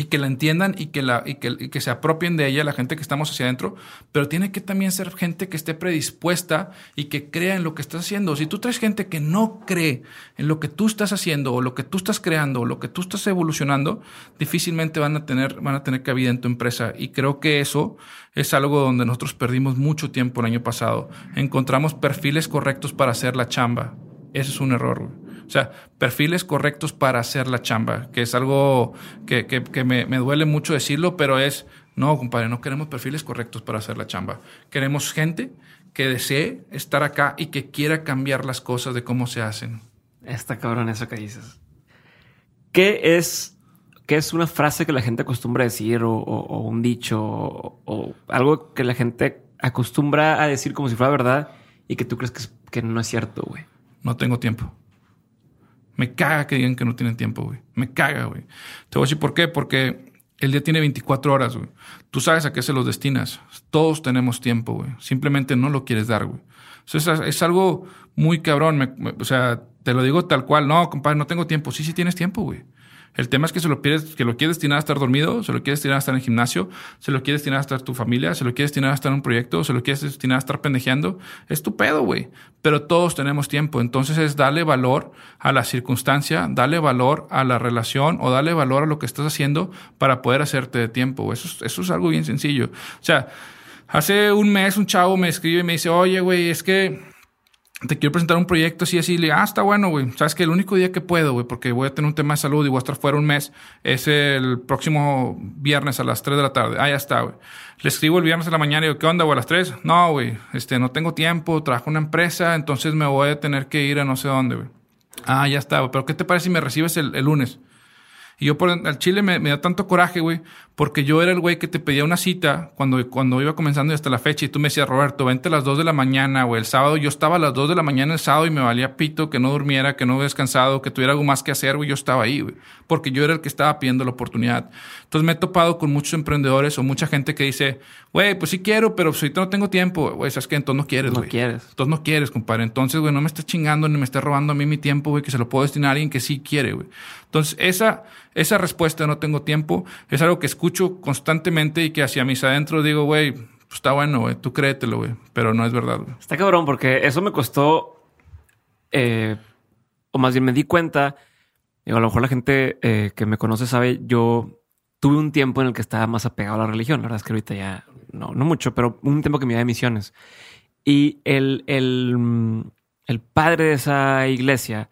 y que la entiendan y que, la, y que, se apropien de ella, la gente que estamos hacia adentro, pero tiene que también ser gente que esté predispuesta y que crea en lo que estás haciendo. Si tú traes gente que no cree en lo que tú estás haciendo o lo que tú estás creando o lo que tú estás evolucionando, difícilmente van a tener, van a tener cabida en tu empresa. Y creo que eso es algo donde nosotros perdimos mucho tiempo el año pasado. Encontramos perfiles correctos para hacer la chamba. Ese es un error. O sea, perfiles correctos para hacer la chamba, que es algo que, me, duele mucho decirlo, pero es, no, compadre, no queremos perfiles correctos para hacer la chamba. Queremos gente que desee estar acá y que quiera cambiar las cosas de cómo se hacen. Está cabrón eso que dices. ¿Qué es, qué es una frase que la gente acostumbra a decir o, un dicho o, o, algo que la gente acostumbra a decir como si fuera verdad y que tú crees que, que no es cierto, güey? No tengo tiempo. Me caga que digan que no tienen tiempo, güey. Me caga, güey. Te voy a decir por qué. Porque el día tiene 24 horas, güey. Tú sabes a qué se los destinas. Todos tenemos tiempo, güey. Simplemente no lo quieres dar, güey. es, es, algo muy cabrón. o sea, te lo digo tal cual. No, compadre, no tengo tiempo. Sí, sí tienes tiempo, güey. El tema es que se lo quieres, que lo quieres destinar a estar dormido, se lo quieres destinar a estar en el gimnasio, se lo quieres destinar a estar tu familia, se lo quieres destinar a estar en un proyecto, se lo quieres destinar a estar pendejeando. Es tu pedo, güey. Pero todos tenemos tiempo. Entonces es darle valor a la circunstancia, darle valor a la relación o darle valor a lo que estás haciendo para poder hacerte de tiempo. Eso, eso es algo bien sencillo. O sea, hace un mes un chavo me escribe y me dice, oye, güey, es que te quiero presentar un proyecto así, así. Le ah, está bueno, güey. Sabes que el único día que puedo, güey, porque voy a tener un tema de salud y voy a estar fuera un mes, es el próximo viernes a las 3 de la tarde. Ah, ya está, güey. Le escribo el viernes a la mañana y digo, ¿qué onda, güey? A las 3. No, güey, este, no tengo tiempo, trabajo en una empresa, entonces me voy a tener que ir a no sé dónde, güey. Ah, ya está, güey. Pero ¿qué te parece si me recibes el lunes? Y yo por el chile me, da tanto coraje, güey, porque yo era el güey que te pedía una cita cuando, cuando iba comenzando y hasta la fecha y tú me decías, Roberto, vente a las 2 de la mañana, güey. El sábado yo estaba a las 2 de la mañana el sábado y me valía pito que no durmiera, que no descansado, que tuviera algo más que hacer, güey. Yo estaba ahí, güey, porque yo era el que estaba pidiendo la oportunidad. Entonces me he topado con muchos emprendedores o mucha gente que dice, güey, pues sí quiero, pero ahorita no tengo tiempo. Güey, ¿sabes qué? Entonces no quieres, güey. No quieres. Entonces no quieres, compadre. Entonces, güey, no me estés chingando ni me estés robando a mí mi tiempo, güey, que se lo puedo destinar a alguien que sí quiere, güey. Entonces, esa, esa respuesta no tengo tiempo es algo que escucho constantemente y que hacia mis adentro digo, güey, pues está bueno, tú créetelo, güey, pero no es verdad. Está cabrón porque eso me costó, eh, o más bien me di cuenta, digo, a lo mejor la gente eh, que me conoce sabe, yo tuve un tiempo en el que estaba más apegado a la religión, la verdad es que ahorita ya, no, no mucho, pero un tiempo que me iba de misiones. Y el, el, el padre de esa iglesia,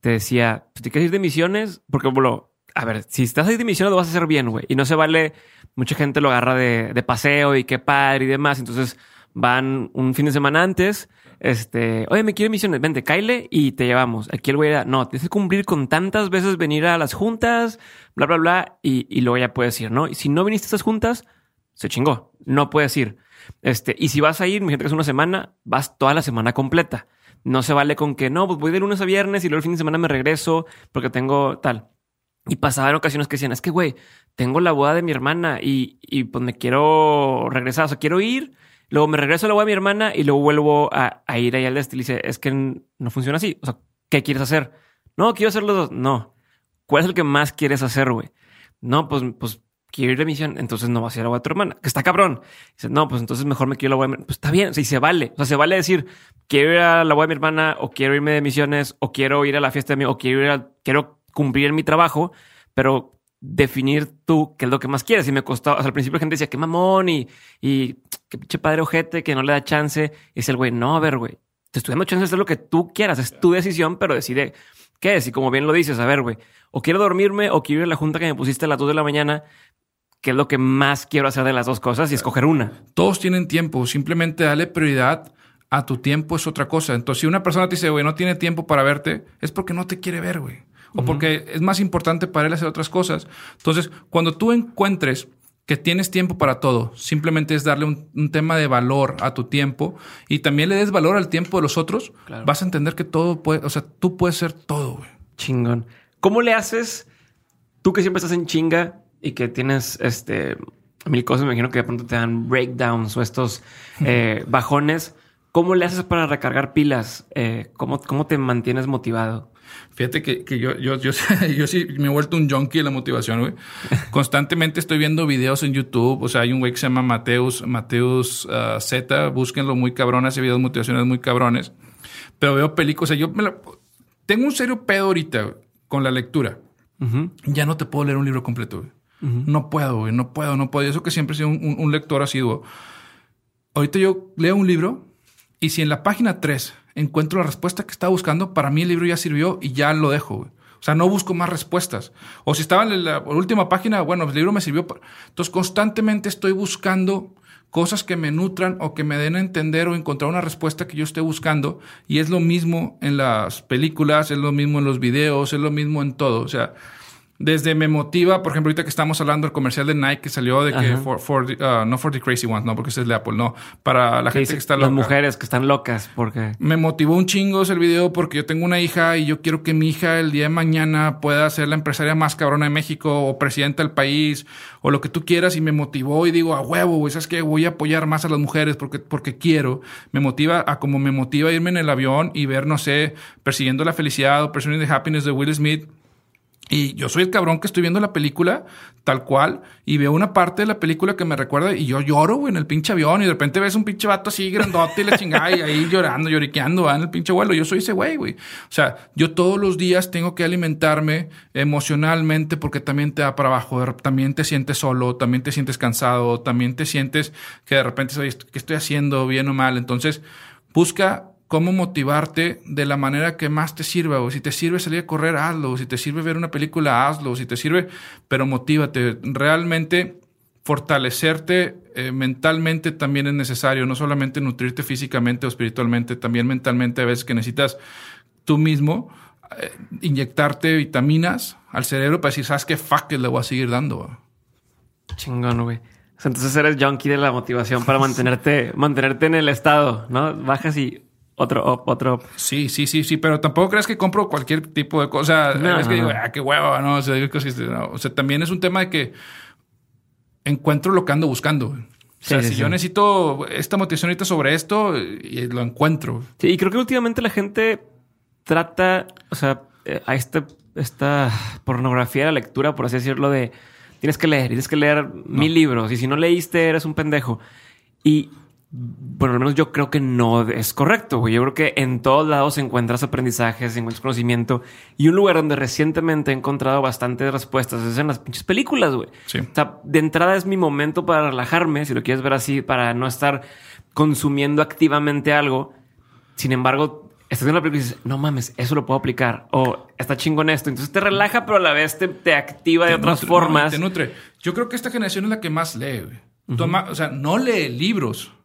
te decía, pues, te quieres ir de misiones, porque, bueno, a ver, si estás ahí de misiones lo vas a hacer bien, güey. Y no se vale, mucha gente lo agarra de, paseo y qué padre y demás. Entonces van un fin de semana antes, este, oye, me quiero misiones, vente, caile y te llevamos. Aquí el güey era, no, tienes que cumplir con tantas veces venir a las juntas, bla, bla, bla, y, y luego ya puedes ir, ¿no? Y si no viniste a estas juntas, se chingó, no puedes ir. Este, y si vas a ir, imagínate que es una semana, vas toda la semana completa. No se vale con que no, pues voy de lunes a viernes y luego el fin de semana me regreso porque tengo tal. Y pasaba en ocasiones que decían, es que, güey, tengo la boda de mi hermana y, y pues me quiero regresar, o sea, quiero ir, luego me regreso a la boda de mi hermana y luego vuelvo a, ir ahí al este. Y dice, es que no funciona así. O sea, ¿qué quieres hacer? No, quiero hacer los dos. No. ¿Cuál es el que más quieres hacer, güey? No, pues, pues quiero ir de misión, entonces no vas a ir a la boda de tu hermana, que está cabrón. Dice, no, pues entonces mejor me quiero a la boda de mi. Pues está bien, o y se vale. O sea, se vale decir, quiero ir a la boda de mi hermana, o quiero irme de misiones, o quiero ir a la fiesta de mi, o quiero ir a, quiero cumplir mi trabajo, pero definir tú qué es lo que más quieres. Y me costó, o sea, al principio la gente decía, qué mamón y, y qué pinche padre ojete que no le da chance. Y es el güey, no, a ver, güey, te estoy dando chance de lo que tú quieras, es tu decisión, pero decide qué es. Y como bien lo dices, a ver, güey, o quiero dormirme o quiero ir a la junta que me pusiste a las dos de la mañana qué es lo que más quiero hacer de las dos cosas y escoger una. Todos tienen tiempo, simplemente dale prioridad a tu tiempo es otra cosa. Entonces, si una persona te dice, güey, no tiene tiempo para verte, es porque no te quiere ver, güey. O porque es más importante para él hacer otras cosas. Entonces, cuando tú encuentres que tienes tiempo para todo, simplemente es darle un, tema de valor a tu tiempo y también le des valor al tiempo de los otros, vas a entender que todo puede, o sea, tú puedes ser todo, güey. Chingón. ¿Cómo le haces tú que siempre estás en chinga y que tienes este mil cosas, me imagino que de pronto te dan breakdowns o estos eh, bajones. ¿Cómo le haces para recargar pilas? Eh, ¿cómo, ¿cómo, te mantienes motivado? Fíjate que, que yo, yo, yo, yo, sí me he vuelto un junkie de la motivación, güey. Constantemente estoy viendo videos en YouTube. O sea, hay un güey que se llama Mateus, Mateus uh, Z. Búsquenlo muy cabrón. Hace videos motivacionales muy cabrones. Pero veo películas. O sea, yo me la, tengo un serio pedo ahorita con la lectura. Uh -huh. Ya no te puedo leer un libro completo, güey. Uh -huh. No puedo, güey. No puedo, no puedo. Y eso que siempre he sido un, un, un lector asiduo. Ahorita yo leo un libro y si en la página 3 encuentro la respuesta que estaba buscando, para mí el libro ya sirvió y ya lo dejo. O sea, no busco más respuestas. O si estaba en la última página, bueno, el libro me sirvió. Entonces, constantemente estoy buscando cosas que me nutran o que me den a entender o encontrar una respuesta que yo esté buscando. Y es lo mismo en las películas, es lo mismo en los videos, es lo mismo en todo. O sea, desde me motiva, por ejemplo, ahorita que estamos hablando del comercial de Nike que salió de que for, for the, uh, no for the crazy ones, no, porque ese es de Apple, no, para la gente que está loca. loca. Las mujeres que están locas, porque me motivó un chingo ese video porque yo tengo una hija y yo quiero que mi hija el día de mañana pueda ser la empresaria más cabrona de México o presidenta del país o lo que tú quieras y me motivó y digo a huevo, güey, sabes que voy a apoyar más a las mujeres porque porque quiero, me motiva a como me motiva irme en el avión y ver no sé, persiguiendo la felicidad o Pursuing the Happiness de Will Smith y yo soy el cabrón que estoy viendo la película tal cual y veo una parte de la película que me recuerda y yo lloro, güey, en el pinche avión y de repente ves un pinche vato así grandote y la chingada y ahí llorando, lloriqueando ¿va? en el pinche vuelo. Yo soy ese güey, güey. O sea, yo todos los días tengo que alimentarme emocionalmente porque también te da para abajo, también te sientes solo, también te sientes cansado, también te sientes que de repente, ¿qué estoy haciendo bien o mal? Entonces, busca cómo motivarte de la manera que más te sirva. O si te sirve salir a correr, hazlo. O si te sirve ver una película, hazlo. O si te sirve, pero motívate. Realmente fortalecerte eh, mentalmente también es necesario. No solamente nutrirte físicamente o espiritualmente, también mentalmente a veces que necesitas tú mismo eh, inyectarte vitaminas al cerebro para decir, ¿sabes qué? Fuck, le voy a seguir dando. Chingón, güey. Entonces eres junkie de la motivación para mantenerte, mantenerte en el estado, ¿no? Bajas y otro up, otro up. Sí, sí, sí, sí, pero tampoco crees que compro cualquier tipo de cosa. No, es que digo, ah, qué huevo, no, o sea, no. o sea, también es un tema de que encuentro lo que ando buscando. O sea, sí, si sí, yo necesito esta motivación ahorita sobre esto, y lo encuentro. Sí, y creo que últimamente la gente trata, o sea, a este, esta pornografía de la lectura, por así decirlo, de tienes que leer, tienes que leer no. mil libros, y si no leíste, eres un pendejo. Y bueno, al menos yo creo que no es correcto. Güey. Yo creo que en todos lados encuentras aprendizajes, encuentras conocimiento y un lugar donde recientemente he encontrado bastantes respuestas es en las pinches películas, güey. Sí. O sea, de entrada es mi momento para relajarme, si lo quieres ver así, para no estar consumiendo activamente algo. Sin embargo, estás viendo la película y dices, no mames, eso lo puedo aplicar. O está chingón esto. Entonces te relaja, pero a la vez te, te activa te de otras nutre, formas. No, te nutre. Yo creo que esta generación es la que más lee, güey. Uh -huh. Toma, o sea, no lee libros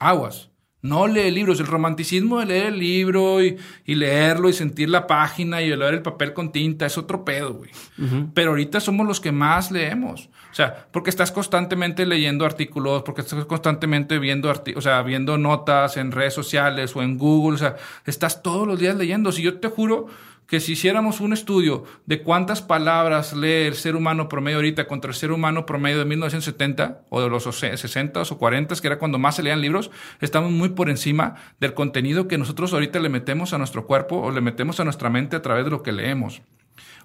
aguas. No lee libros. El romanticismo de leer el libro y, y, leerlo y sentir la página y leer el papel con tinta es otro pedo, güey. Uh -huh. Pero ahorita somos los que más leemos. O sea, porque estás constantemente leyendo artículos, porque estás constantemente viendo, o sea, viendo notas en redes sociales o en Google. O sea, estás todos los días leyendo. Si yo te juro que si hiciéramos un estudio de cuántas palabras lee el ser humano promedio ahorita contra el ser humano promedio de 1970 o de los 60 o 40, que era cuando más se leían libros, estamos muy por encima del contenido que nosotros ahorita le metemos a nuestro cuerpo o le metemos a nuestra mente a través de lo que leemos.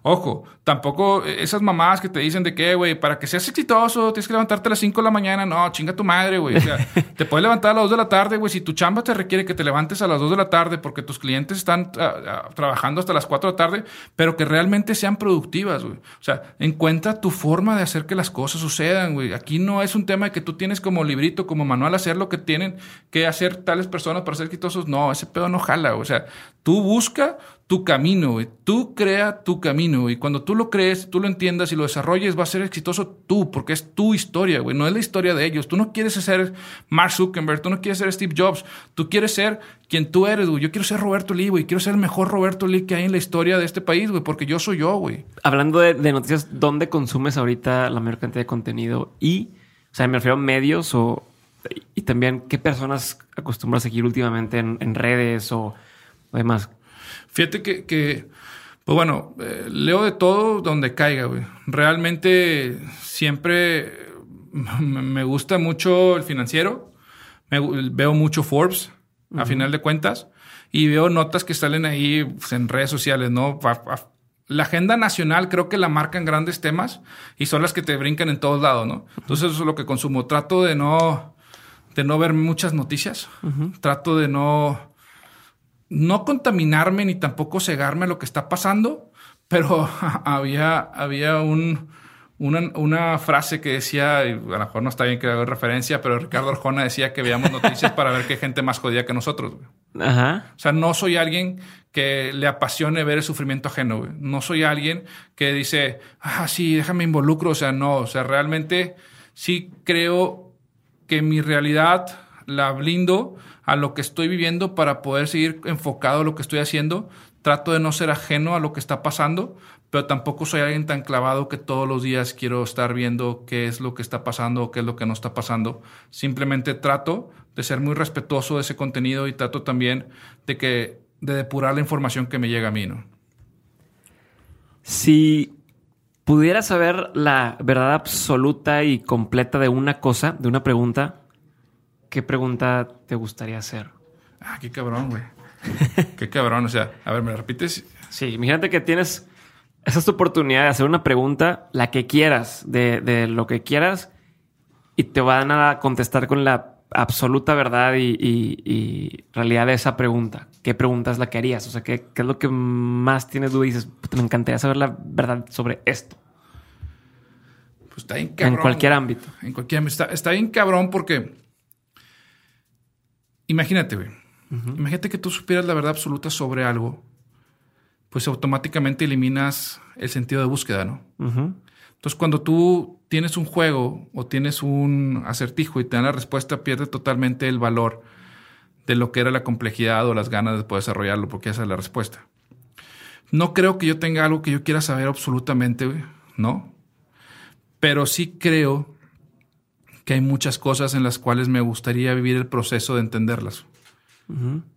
Ojo, tampoco esas mamás que te dicen de que, güey, para que seas exitoso tienes que levantarte a las 5 de la mañana. No, chinga tu madre, güey. O sea, te puedes levantar a las 2 de la tarde, güey. Si tu chamba te requiere que te levantes a las 2 de la tarde porque tus clientes están uh, uh, trabajando hasta las 4 de la tarde, pero que realmente sean productivas, güey. O sea, encuentra tu forma de hacer que las cosas sucedan, güey. Aquí no es un tema de que tú tienes como librito, como manual, hacer lo que tienen que hacer tales personas para ser exitosos. No, ese pedo no jala, güey. O sea, tú busca tu camino, güey. Tú crea tu camino, y cuando tú lo crees, tú lo entiendas y lo desarrolles, va a ser exitoso tú, porque es tu historia, güey. No es la historia de ellos. Tú no quieres ser Mark Zuckerberg, tú no quieres ser Steve Jobs, tú quieres ser quien tú eres, güey. Yo quiero ser Roberto Lee, güey. Quiero ser el mejor Roberto Lee que hay en la historia de este país, güey, porque yo soy yo, güey. Hablando de, noticias, ¿dónde consumes ahorita la mayor cantidad de contenido? Y, o sea, me refiero a medios o. Y también, ¿qué personas acostumbras a seguir últimamente en, en redes o, o demás? Fíjate que, que pues bueno, eh, leo de todo donde caiga, güey. Realmente siempre me gusta mucho el financiero. Me, veo mucho Forbes. a final de cuentas, y veo notas que salen ahí pues, en redes sociales, ¿no? La agenda nacional creo que la marcan grandes temas y son las que te brincan en todos lados, ¿no? Entonces eso es lo que consumo. Trato de no, de no ver muchas noticias. Trato de no, no contaminarme ni tampoco cegarme a lo que está pasando, pero había, había un, una, frase que decía, y a lo mejor no está bien que haga referencia, pero Ricardo Arjona decía que veíamos noticias para ver qué gente más jodida que nosotros. Ajá. O sea, no soy alguien que le apasione ver el sufrimiento ajeno. No soy alguien que dice, ah, sí, déjame involucro. O sea, no. O sea, realmente sí creo que mi realidad la blindo a lo que estoy viviendo para poder seguir enfocado a lo que estoy haciendo. Trato de no ser ajeno a lo que está pasando, pero tampoco soy alguien tan clavado que todos los días quiero estar viendo qué es lo que está pasando o qué es lo que no está pasando. Simplemente trato de ser muy respetuoso de ese contenido y trato también de que de depurar la información que me llega a mí, ¿no? Si pudieras saber la verdad absoluta y completa de una cosa, de una pregunta, ¿qué pregunta te gustaría hacer? Ah, qué cabrón, güey. qué cabrón. O sea, a ver, ¿me la repites? Sí, imagínate que tienes esa es tu oportunidad de hacer una pregunta, la que quieras, de, lo que quieras, y te van a contestar con la absoluta verdad y, realidad de esa pregunta. ¿Qué pregunta es la que harías? O sea, ¿qué, es lo que más tienes duda y dices, me encantaría saber la verdad sobre esto? Pues está bien cabrón. En cualquier ámbito. En cualquier ámbito. Está, está bien cabrón porque... Imagínate, güey. Imagínate que tú supieras la verdad absoluta sobre algo pues automáticamente eliminas el sentido de búsqueda, ¿no? Entonces, cuando tú tienes un juego o tienes un acertijo y te dan la respuesta, pierde totalmente el valor de lo que era la complejidad o las ganas de poder desarrollarlo, porque esa es la respuesta. No creo que yo tenga algo que yo quiera saber absolutamente, ¿no? Pero sí creo que hay muchas cosas en las cuales me gustaría vivir el proceso de entenderlas.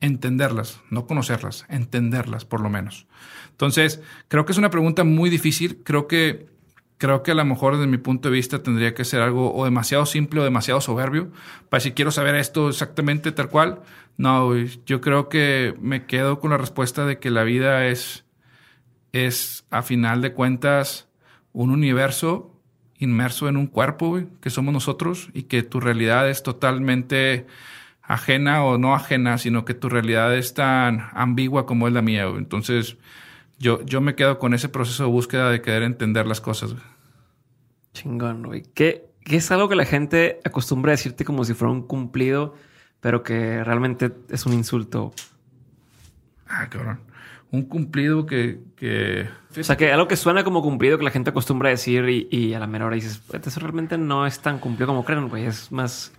Entenderlas, no conocerlas, entenderlas por lo menos. Entonces, creo que es una pregunta muy difícil. Creo que, creo que a lo mejor desde mi punto de vista tendría que ser algo o demasiado simple o demasiado soberbio para si quiero saber esto exactamente tal cual. No, yo creo que me quedo con la respuesta de que la vida es, es a final de cuentas un universo inmerso en un cuerpo, que somos nosotros y que tu realidad es totalmente ajena o no ajena, sino que tu realidad es tan ambigua como es la mía. Entonces, yo, yo me quedo con ese proceso de búsqueda de querer entender las cosas. Chingón, güey. ¿Qué, es algo que la gente acostumbra a decirte como si fuera un cumplido, pero que realmente es un insulto? Ah, cabrón. Un cumplido que, que... O sea, que algo que suena como cumplido que la gente acostumbra a decir y, y a la menor hora dices, eso realmente no es tan cumplido como creen, güey. Es más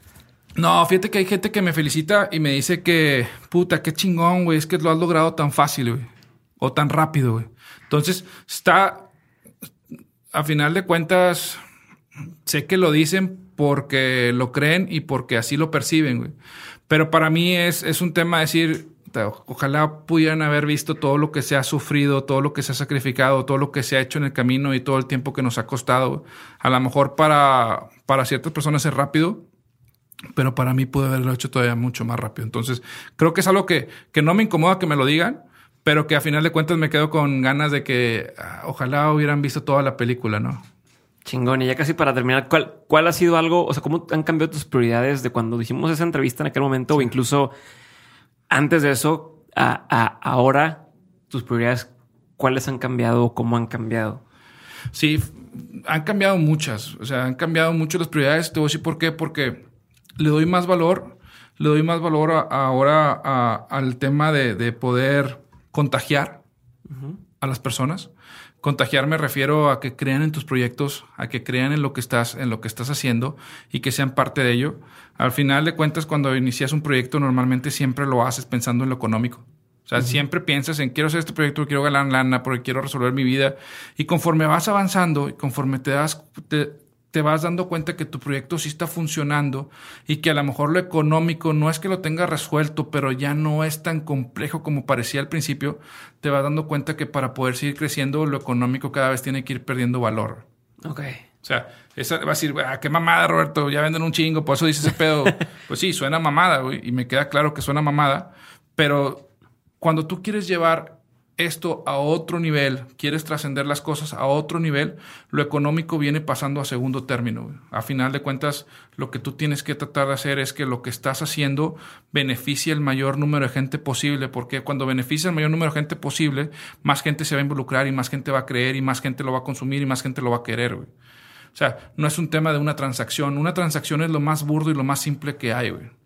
no, fíjate que hay gente que me felicita y me dice que, puta, qué chingón, güey, es que lo has logrado tan fácil, güey. O tan rápido, güey. Entonces, está, a final de cuentas, sé que lo dicen porque lo creen y porque así lo perciben, güey. Pero para mí es, es un tema de decir, ojalá pudieran haber visto todo lo que se ha sufrido, todo lo que se ha sacrificado, todo lo que se ha hecho en el camino y todo el tiempo que nos ha costado. A lo mejor para, para ciertas personas es rápido, pero para mí pude haberlo hecho todavía mucho más rápido. Entonces, creo que es algo que, que no me incomoda que me lo digan, pero que a final de cuentas me quedo con ganas de que ah, ojalá hubieran visto toda la película, ¿no? Chingón. Y ya casi para terminar, ¿cuál, ¿cuál ha sido algo, o sea, cómo han cambiado tus prioridades de cuando dijimos esa entrevista en aquel momento o incluso antes de eso a, a ahora? Tus prioridades, ¿cuáles han cambiado o cómo han cambiado? Sí, han cambiado muchas. O sea, han cambiado mucho las prioridades. Te voy a decir por qué. Porque le doy más valor, le doy más valor ahora al tema de, poder contagiar a las personas. Contagiar me refiero a que crean en tus proyectos, a que crean en lo que estás, en lo que estás haciendo y que sean parte de ello. Al final de cuentas, cuando inicias un proyecto, normalmente siempre lo haces pensando en lo económico. O sea, siempre piensas en quiero hacer este proyecto, quiero ganar lana, porque quiero resolver mi vida. Y conforme vas avanzando y conforme te das, te vas dando cuenta que tu proyecto sí está funcionando y que a lo mejor lo económico no es que lo tengas resuelto, pero ya no es tan complejo como parecía al principio, te vas dando cuenta que para poder seguir creciendo lo económico cada vez tiene que ir perdiendo valor. Ok. O sea, esa, va a decir, ah, qué mamada, Roberto, ya venden un chingo, por eso dice ese pedo. pues sí, suena mamada, güey, y me queda claro que suena mamada, pero cuando tú quieres llevar esto a otro nivel, quieres trascender las cosas a otro nivel, lo económico viene pasando a segundo término. A final de cuentas, lo que tú tienes que tratar de hacer es que lo que estás haciendo beneficie el mayor número de gente posible, porque cuando beneficia el mayor número de gente posible, más gente se va a involucrar y más gente va a creer y más gente lo va a consumir y más gente lo va a querer. O sea, no es un tema de una transacción. Una transacción es lo más burdo y lo más simple que hay. Güey.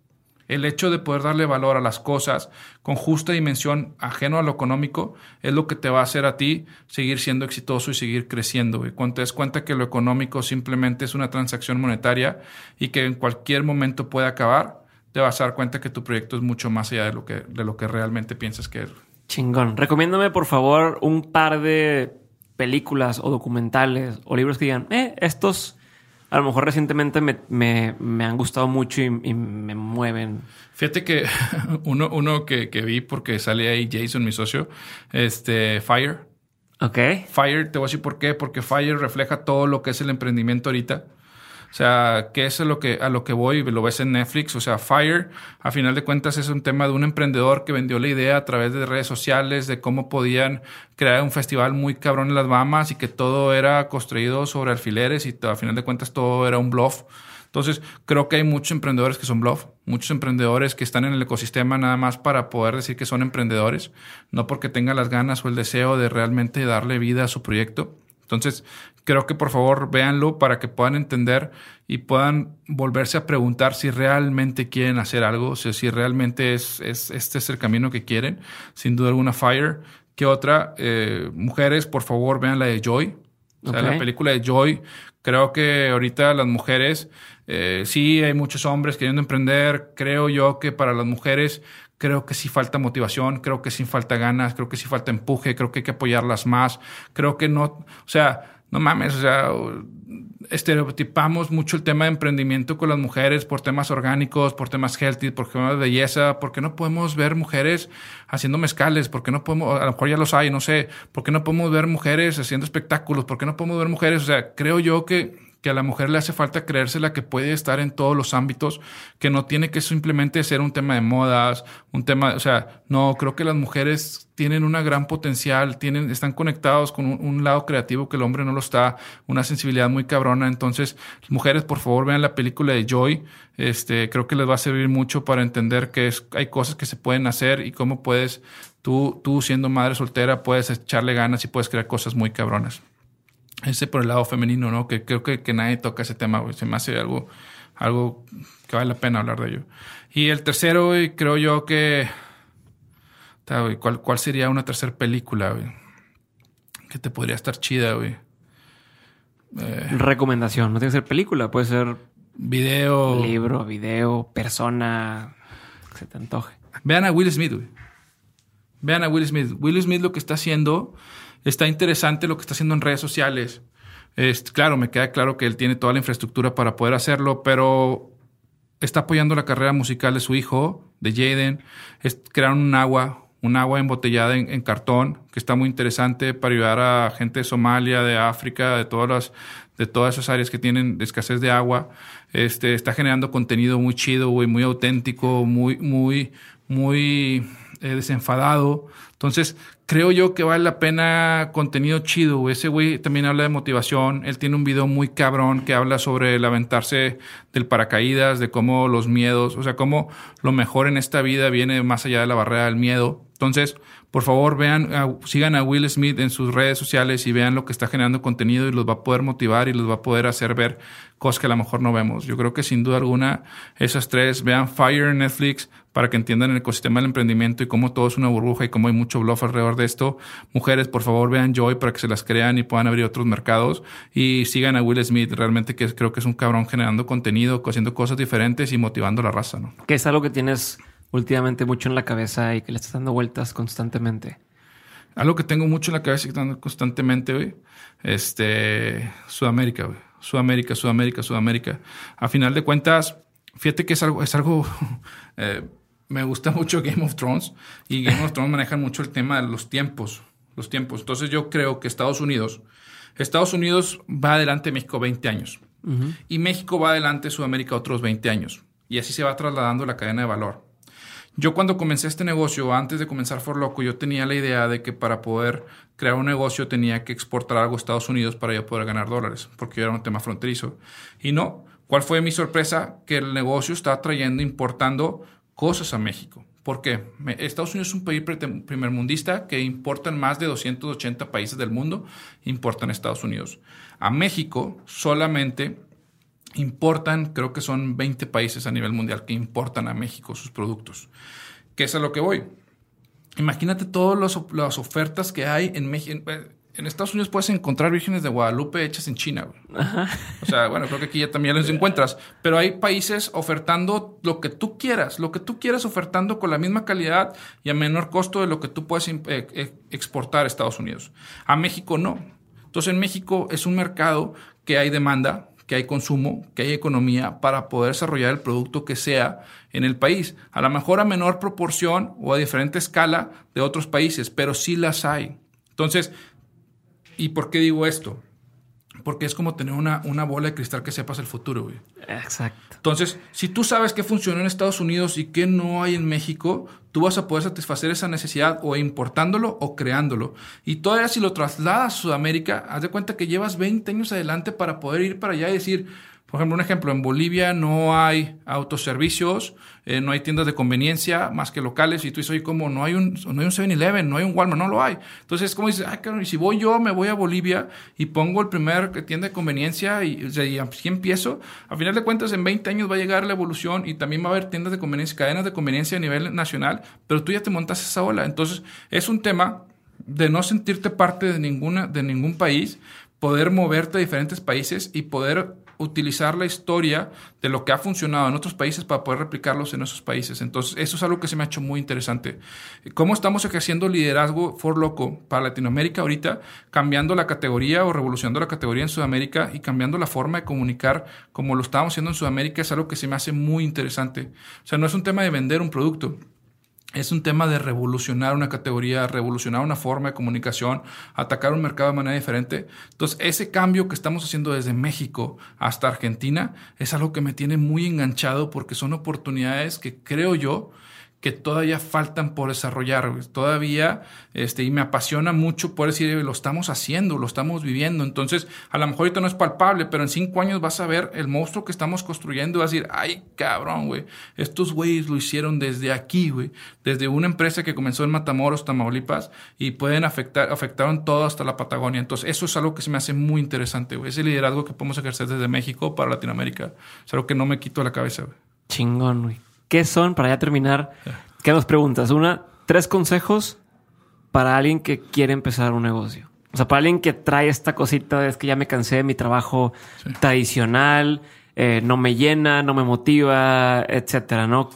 El hecho de poder darle valor a las cosas con justa dimensión ajeno a lo económico es lo que te va a hacer a ti seguir siendo exitoso y seguir creciendo. Y cuando te des cuenta que lo económico simplemente es una transacción monetaria y que en cualquier momento puede acabar, te vas a dar cuenta que tu proyecto es mucho más allá de lo que, de lo que realmente piensas que es. Chingón. Recomiéndame, por favor, un par de películas o documentales o libros que digan, eh, estos a lo mejor recientemente me, han gustado mucho y, me mueven. Fíjate que uno, uno que, que, vi porque sale ahí Jason, mi socio, este, Fire. Ok. Fire, te voy a decir por qué, porque Fire refleja todo lo que es el emprendimiento ahorita. O sea, ¿qué es lo que, a lo que voy? Lo ves en Netflix. O sea, Fire, a final de cuentas, es un tema de un emprendedor que vendió la idea a través de redes sociales de cómo podían crear un festival muy cabrón en las Bahamas y que todo era construido sobre alfileres y a final de cuentas todo era un bluff. Entonces, creo que hay muchos emprendedores que son bluff, muchos emprendedores que están en el ecosistema nada más para poder decir que son emprendedores, no porque tengan las ganas o el deseo de realmente darle vida a su proyecto. Entonces, creo que por favor véanlo para que puedan entender y puedan volverse a preguntar si realmente quieren hacer algo, o sea, si realmente es, este es el camino que quieren. Sin duda alguna, Fire. ¿Qué otra? Eh, mujeres, por favor, vean la de Joy. O sea, la película de Joy. Creo que ahorita las mujeres, eh, sí, hay muchos hombres queriendo emprender. Creo yo que para las mujeres creo que sí falta motivación, creo que sí falta ganas, creo que sí falta empuje, creo que hay que apoyarlas más, creo que no, o sea, no mames, o sea, estereotipamos mucho el tema de emprendimiento con las mujeres por temas orgánicos, por temas healthy, por temas de belleza, porque no podemos ver mujeres haciendo mezcales, porque no podemos, a lo mejor ya los hay, no sé, porque no podemos ver mujeres haciendo espectáculos, porque no podemos ver mujeres, o sea, creo yo que que a la mujer le hace falta creérsela que puede estar en todos los ámbitos, que no tiene que simplemente ser un tema de modas, un tema, o sea, no, creo que las mujeres tienen una gran potencial, tienen, están conectados con un, lado creativo que el hombre no lo está, una sensibilidad muy cabrona. Entonces, mujeres, por favor, vean la película de Joy. Este, creo que les va a servir mucho para entender que es, hay cosas que se pueden hacer y cómo puedes, tú, tú siendo madre soltera, puedes echarle ganas y puedes crear cosas muy cabronas ese por el lado femenino, ¿no? Que creo que, que nadie toca ese tema, güey. Se me hace algo, algo que vale la pena hablar de ello. Y el tercero, güey, creo yo que... ¿cuál, ¿Cuál sería una tercera película, güey? Que te podría estar chida, güey. Eh, Recomendación. No tiene que ser película, puede ser... Video. Libro, video, persona, que se te antoje. Vean a Will Smith, güey. Vean a Will Smith. Will Smith lo que está haciendo está interesante lo que está haciendo en redes sociales. Es, claro, me queda claro que él tiene toda la infraestructura para poder hacerlo, pero está apoyando la carrera musical de su hijo, de Jaden. Crearon un agua, un agua embotellada en, cartón, que está muy interesante para ayudar a gente de Somalia, de África, de todas las, de todas esas áreas que tienen escasez de agua. Este, está generando contenido muy chido, muy auténtico, muy, muy, muy eh, desenfadado. Entonces, creo yo que vale la pena contenido chido. Ese güey también habla de motivación. Él tiene un video muy cabrón que habla sobre el aventarse del paracaídas, de cómo los miedos, o sea, cómo lo mejor en esta vida viene más allá de la barrera del miedo. Entonces, por favor, vean, sigan a Will Smith en sus redes sociales y vean lo que está generando contenido y los va a poder motivar y los va a poder hacer ver cosas que a lo mejor no vemos. Yo creo que sin duda alguna esas tres, vean Fire Netflix para que entiendan el ecosistema del emprendimiento y cómo todo es una burbuja y cómo hay mucho bluff alrededor de esto. Mujeres, por favor, vean Joy para que se las crean y puedan abrir otros mercados y sigan a Will Smith, realmente que creo que es un cabrón generando contenido, haciendo cosas diferentes y motivando la raza, ¿no? Que es algo que tienes últimamente mucho en la cabeza y que le estás dando vueltas constantemente. Algo que tengo mucho en la cabeza y que dando constantemente, güey. Este, Sudamérica, güey. Sudamérica, Sudamérica, Sudamérica. A final de cuentas, fíjate que es algo, es algo eh, me gusta mucho Game of Thrones y Game of Thrones maneja mucho el tema de los tiempos, los tiempos. Entonces yo creo que Estados Unidos Estados Unidos va adelante México 20 años. Y México va adelante Sudamérica otros 20 años. Y así se va trasladando la cadena de valor. Yo cuando comencé este negocio, antes de comenzar For Loco, yo tenía la idea de que para poder crear un negocio tenía que exportar algo a Estados Unidos para yo poder ganar dólares, porque era un tema fronterizo. Y no, ¿cuál fue mi sorpresa? Que el negocio está trayendo, importando cosas a México. ¿Por qué? Estados Unidos es un país primermundista que importa en más de 280 países del mundo, importan Estados Unidos. A México solamente importan, creo que son 20 países a nivel mundial que importan a México sus productos. ¿Qué es a lo que voy? Imagínate todas las ofertas que hay en México. En Estados Unidos puedes encontrar vírgenes de Guadalupe hechas en China. O sea, bueno, creo que aquí ya también las encuentras. Pero hay países ofertando lo que tú quieras, lo que tú quieras ofertando con la misma calidad y a menor costo de lo que tú puedes eh, eh, exportar a Estados Unidos. A México no. Entonces en México es un mercado que hay demanda, que hay consumo, que hay economía para poder desarrollar el producto que sea en el país. A lo mejor a menor proporción o a diferente escala de otros países, pero sí las hay. Entonces, ¿y por qué digo esto? Porque es como tener una, una bola de cristal que sepas el futuro, güey. Exacto. Entonces, si tú sabes qué funciona en Estados Unidos y qué no hay en México, tú vas a poder satisfacer esa necesidad o importándolo o creándolo. Y todavía si lo trasladas a Sudamérica, haz de cuenta que llevas 20 años adelante para poder ir para allá y decir, por ejemplo, un ejemplo, en Bolivia no hay autoservicios, eh, no hay tiendas de conveniencia más que locales y tú dices, oye, ¿cómo? No hay un, no hay un 7-Eleven, no hay un Walmart, no lo hay. Entonces, como dices, ah, y si voy yo, me voy a Bolivia y pongo el primer tienda de conveniencia y, y así empiezo, a final de cuentas, en 20 años va a llegar la evolución y también va a haber tiendas de conveniencia, cadenas de conveniencia a nivel nacional, pero tú ya te montas esa ola. Entonces, es un tema de no sentirte parte de, ninguna, de ningún país, poder moverte a diferentes países y poder utilizar la historia de lo que ha funcionado en otros países para poder replicarlos en esos países. Entonces, eso es algo que se me ha hecho muy interesante. ¿Cómo estamos ejerciendo liderazgo for loco para Latinoamérica ahorita, cambiando la categoría o revolucionando la categoría en Sudamérica y cambiando la forma de comunicar como lo estábamos haciendo en Sudamérica? Es algo que se me hace muy interesante. O sea, no es un tema de vender un producto es un tema de revolucionar una categoría, revolucionar una forma de comunicación, atacar un mercado de manera diferente. Entonces, ese cambio que estamos haciendo desde México hasta Argentina es algo que me tiene muy enganchado porque son oportunidades que creo yo que todavía faltan por desarrollar, todavía, este, y me apasiona mucho por decir, lo estamos haciendo, lo estamos viviendo, entonces, a lo mejor ahorita no es palpable, pero en cinco años vas a ver el monstruo que estamos construyendo y vas a decir, ay, cabrón, güey, estos güeyes lo hicieron desde aquí, güey, desde una empresa que comenzó en Matamoros, Tamaulipas, y pueden afectar, afectaron todo hasta la Patagonia, entonces, eso es algo que se me hace muy interesante, güey, ese liderazgo que podemos ejercer desde México para Latinoamérica, es algo que no me quito la cabeza, güey. Chingón, güey. ¿Qué son, para ya terminar, qué dos preguntas? Una, tres consejos para alguien que quiere empezar un negocio. O sea, para alguien que trae esta cosita, es que ya me cansé de mi trabajo tradicional, eh, no me llena, no me motiva, etcétera, ¿no?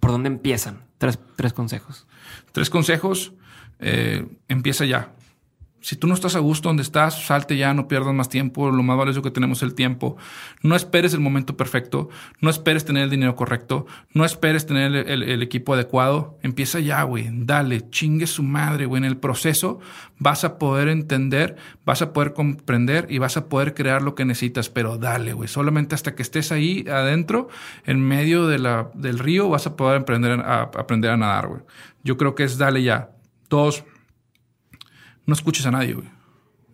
¿Por dónde empiezan? Tres, tres consejos. Tres consejos. Eh, empieza ya. Si tú no estás a gusto donde estás, salte ya, no pierdas más tiempo. Lo más valioso que tenemos es el tiempo. No esperes el momento perfecto. No esperes tener el dinero correcto. No esperes tener el, equipo adecuado. Empieza ya, güey. Dale, chingue su madre, güey. En el proceso vas a poder entender, vas a poder comprender y vas a poder crear lo que necesitas. Pero dale, güey. Solamente hasta que estés ahí adentro, en medio de la, del río, vas a poder aprender a, aprender a nadar, güey. Yo creo que es dale ya. Dos, no escuches a nadie, güey.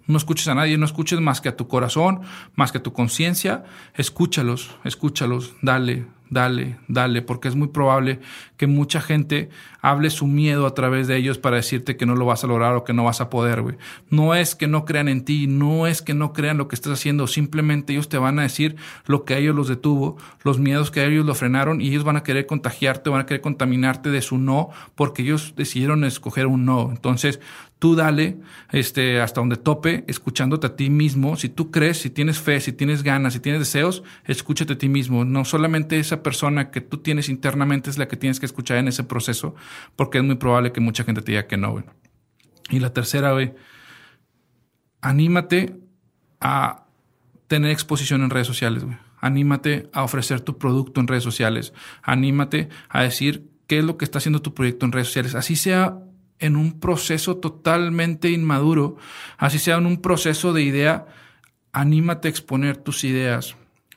No escuches a nadie, no escuches más que a tu corazón, más que a tu conciencia. Escúchalos, escúchalos, dale, dale, dale, porque es muy probable que mucha gente hable su miedo a través de ellos para decirte que no lo vas a lograr o que no vas a poder, güey. No es que no crean en ti, no es que no crean lo que estás haciendo, simplemente ellos te van a decir lo que a ellos los detuvo, los miedos que a ellos lo frenaron y ellos van a querer contagiarte, van a querer contaminarte de su no, porque ellos decidieron escoger un no. Entonces, tú dale este, hasta donde tope, escuchándote a ti mismo. Si tú crees, si tienes fe, si tienes ganas, si tienes deseos, escúchate a ti mismo. No solamente esa persona que tú tienes internamente es la que tienes que escuchar en ese proceso, porque es muy probable que mucha gente te diga que no, güey. Y la tercera, anímate a tener exposición en redes sociales, güey. Anímate a ofrecer tu producto en redes sociales. Anímate a decir qué es lo que está haciendo tu proyecto en redes sociales. Así sea en un proceso totalmente inmaduro, así sea en un proceso de idea, anímate a exponer tus ideas.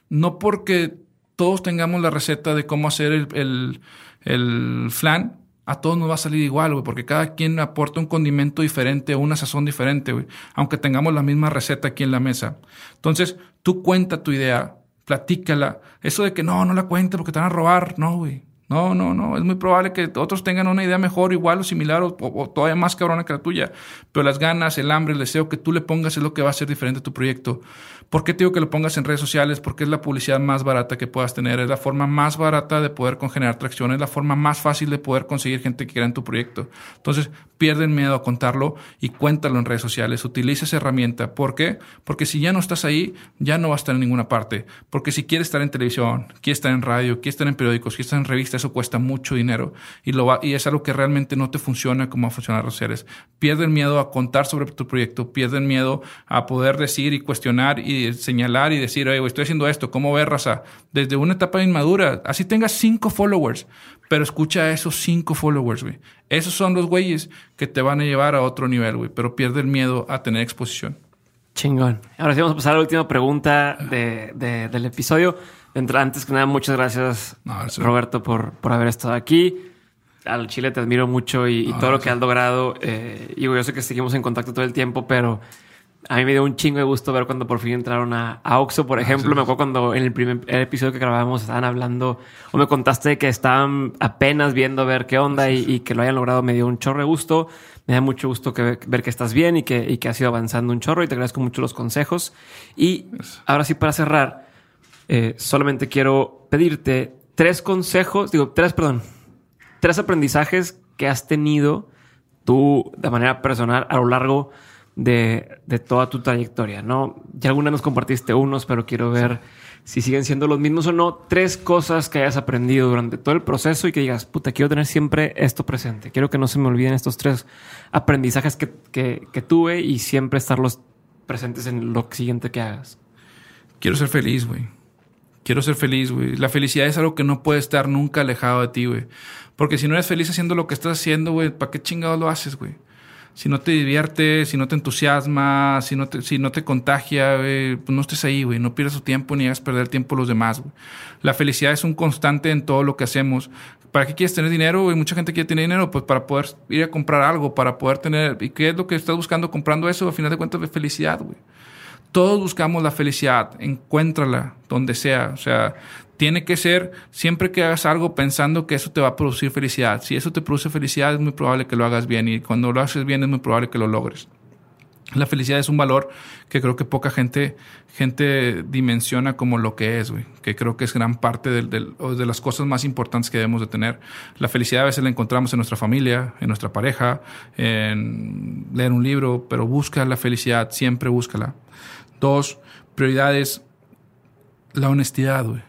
No porque todos tengamos la receta de cómo hacer el, el, flan, a todos nos va a salir igual, güey, porque cada quien aporta un condimento diferente o una sazón diferente, güey, aunque tengamos la misma receta aquí en la mesa. Entonces, tú cuenta tu idea, platícala. Eso de que no, no la cuente porque te van a robar, no, güey. No, no, no. Es muy probable que otros tengan una idea mejor, igual o similar o, todavía más cabrona que la tuya. Pero las ganas, el hambre, el deseo que tú le pongas es lo que va a hacer diferente a tu proyecto. ¿Por qué te digo que lo pongas en redes sociales? Porque es la publicidad más barata que puedas tener. Es la forma más barata de poder generar tracción. Es la forma más fácil de poder conseguir gente que quiera en tu proyecto. Entonces, pierden miedo a contarlo y cuéntalo en redes sociales. Utiliza esa herramienta. ¿Por qué? Porque si ya no estás ahí, ya no vas a estar en ninguna parte. Porque si quieres estar en televisión, quieres estar en radio, quieres estar en periódicos, quieres estar en revistas, eso cuesta mucho dinero y, lo va, y es algo que realmente no te funciona como a funcionar los seres. Pierden miedo a contar sobre tu proyecto, pierden miedo a poder decir y cuestionar y señalar y decir, oye, estoy haciendo esto, ¿cómo ves, raza? Desde una etapa inmadura, así tengas cinco followers, pero escucha a esos cinco followers, güey. Esos son los güeyes que te van a llevar a otro nivel, güey, pero pierden miedo a tener exposición. Chingón. Ahora sí vamos a pasar a la última pregunta de, del episodio. Antes que nada, muchas gracias, Roberto, por, por haber estado aquí. Al Chile te admiro mucho y, todo lo que has logrado. Eh, y yo sé que seguimos en contacto todo el tiempo, pero a mí me dio un chingo de gusto ver cuando por fin entraron a, a Oxo, por ejemplo. me acuerdo cuando en el primer episodio que grabamos estaban hablando o me contaste que estaban apenas viendo a ver qué onda y, que lo hayan logrado. Me dio un chorro de gusto. Me da mucho gusto que, ver que estás bien y que, y que has ido avanzando un chorro y te agradezco mucho los consejos. Y ahora sí, para cerrar, eh, solamente quiero pedirte tres consejos, digo, tres, perdón, tres aprendizajes que has tenido tú de manera personal a lo largo de, toda tu trayectoria, ¿no? Ya alguna nos compartiste unos, pero quiero ver si siguen siendo los mismos o no. Tres cosas que hayas aprendido durante todo el proceso y que digas, puta, quiero tener siempre esto presente. Quiero que no se me olviden estos tres aprendizajes que, que tuve y siempre estarlos presentes en lo siguiente que hagas. Quiero ser feliz, güey. Quiero ser feliz, güey. La felicidad es algo que no puede estar nunca alejado de ti, güey. Porque si no eres feliz haciendo lo que estás haciendo, güey, ¿para qué chingados lo haces, güey? Si no te divierte, si no te entusiasma, si no te, si no te contagia, pues no estés ahí, güey. No pierdas tu tiempo ni hagas perder tiempo a los demás, güey. La felicidad es un constante en todo lo que hacemos. ¿Para qué quieres tener dinero? Güey? Mucha gente quiere tener dinero, pues para poder ir a comprar algo, para poder tener... ¿Y qué es lo que estás buscando comprando eso? Al final de cuentas, de felicidad, güey. Todos buscamos la felicidad, encuéntrala donde sea. O sea, tiene que ser siempre que hagas algo pensando que eso te va a producir felicidad. Si eso te produce felicidad, es muy probable que lo hagas bien y cuando lo haces bien es muy probable que lo logres. La felicidad es un valor que creo que poca gente, gente dimensiona como lo que es, güey. Que creo que es gran parte de, las cosas más importantes que debemos de tener. La felicidad a veces la encontramos en nuestra familia, en nuestra pareja, en leer un libro, pero busca la felicidad, siempre búscala. Dos, prioridades, la honestidad, güey.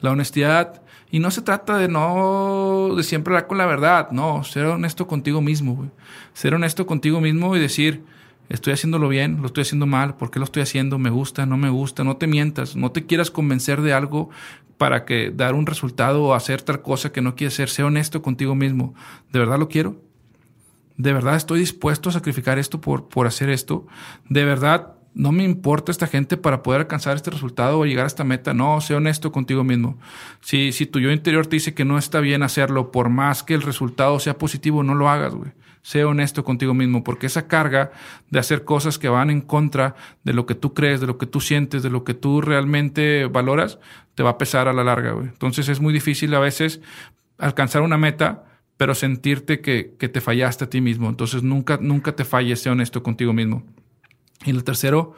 La honestidad, y no se trata de no, de siempre hablar con la verdad, no, ser honesto contigo mismo. Ser honesto contigo mismo y decir, estoy haciéndolo bien, lo estoy haciendo mal, ¿por qué lo estoy haciendo? ¿Me gusta? ¿No me gusta? No te mientas, no te quieras convencer de algo para que dar un resultado o hacer tal cosa que no quieres hacer. Sé honesto contigo mismo. ¿De verdad lo quiero? ¿De verdad estoy dispuesto a sacrificar esto por, por hacer esto? ¿De verdad no me importa esta gente para poder alcanzar este resultado o llegar a esta meta. No, sé honesto contigo mismo. Si, si tu yo interior te dice que no está bien hacerlo, por más que el resultado sea positivo, no lo hagas, güey. Sé honesto contigo mismo, porque esa carga de hacer cosas que van en contra de lo que tú crees, de lo que tú sientes, de lo que tú realmente valoras, te va a pesar a la larga, güey. Entonces es muy difícil a veces alcanzar una meta, pero sentirte que, que te fallaste a ti mismo. Entonces nunca, nunca te falles, sé honesto contigo mismo. Y el tercero,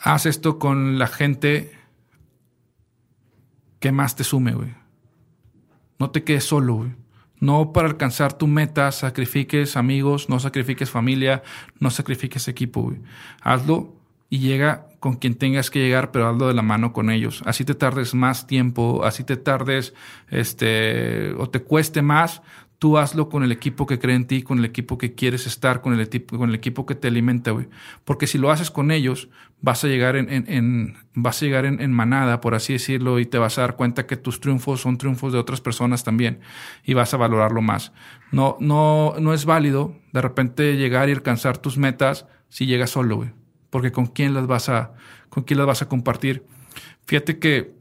haz esto con la gente que más te sume, güey. No te quedes solo, güey. No para alcanzar tu meta sacrifiques amigos, no sacrifiques familia, no sacrifiques equipo, güey. Hazlo y llega con quien tengas que llegar, pero hazlo de la mano con ellos. Así te tardes más tiempo, así te tardes, este, o te cueste más, tú hazlo con el equipo que cree en ti, con el equipo que quieres estar, con el equipo, con el equipo que te alimenta, güey. Porque si lo haces con ellos, vas a llegar en, en, vas a llegar en, manada, por así decirlo, y te vas a dar cuenta que tus triunfos son triunfos de otras personas también, y vas a valorarlo más. No, no, no es válido de repente llegar y alcanzar tus metas si llegas solo, güey. Porque con quién las vas a, con quién las vas a compartir. Fíjate que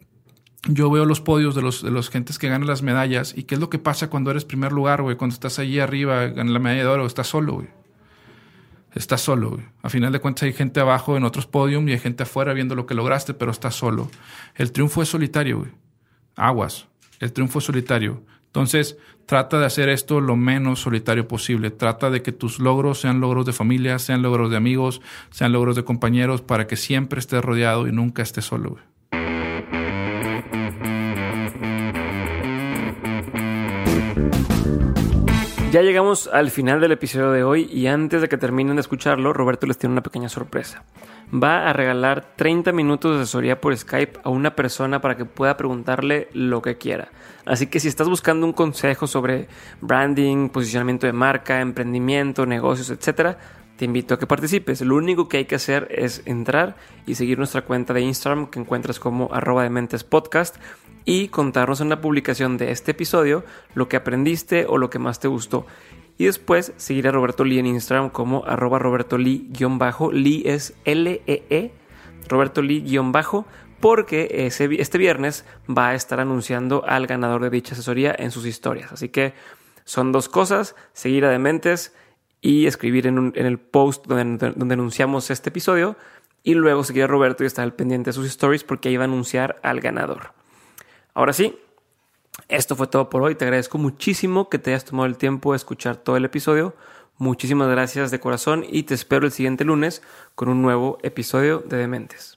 yo veo los podios de los, de los gentes que ganan las medallas y qué es lo que pasa cuando eres primer lugar, güey, cuando estás allí arriba, ganas la medalla de oro, estás solo, güey. Estás solo, güey. A final de cuentas hay gente abajo en otros podios y hay gente afuera viendo lo que lograste, pero estás solo. El triunfo es solitario, güey. Aguas. El triunfo es solitario. Entonces, trata de hacer esto lo menos solitario posible. Trata de que tus logros sean logros de familia, sean logros de amigos, sean logros de compañeros, para que siempre estés rodeado y nunca estés solo, güey. Ya llegamos al final del episodio de hoy y antes de que terminen de escucharlo, Roberto les tiene una pequeña sorpresa. Va a regalar 30 minutos de asesoría por Skype a una persona para que pueda preguntarle lo que quiera. Así que si estás buscando un consejo sobre branding, posicionamiento de marca, emprendimiento, negocios, etc., te invito a que participes. Lo único que hay que hacer es entrar y seguir nuestra cuenta de Instagram que encuentras como arroba de mentes podcast y contarnos en la publicación de este episodio lo que aprendiste o lo que más te gustó. Y después seguir a Roberto Lee en Instagram como arroba Roberto Lee-bajo. Lee es L-E-E. -E, Roberto Lee-bajo. Porque este viernes va a estar anunciando al ganador de dicha asesoría en sus historias. Así que son dos cosas. Seguir a Dementes y escribir en, el post donde, donde, anunciamos este episodio. Y luego seguir a Roberto y estar al pendiente de sus stories porque ahí va a anunciar al ganador. Ahora sí, esto fue todo por hoy. Te agradezco muchísimo que te hayas tomado el tiempo de escuchar todo el episodio. Muchísimas gracias de corazón y te espero el siguiente lunes con un nuevo episodio de Dementes.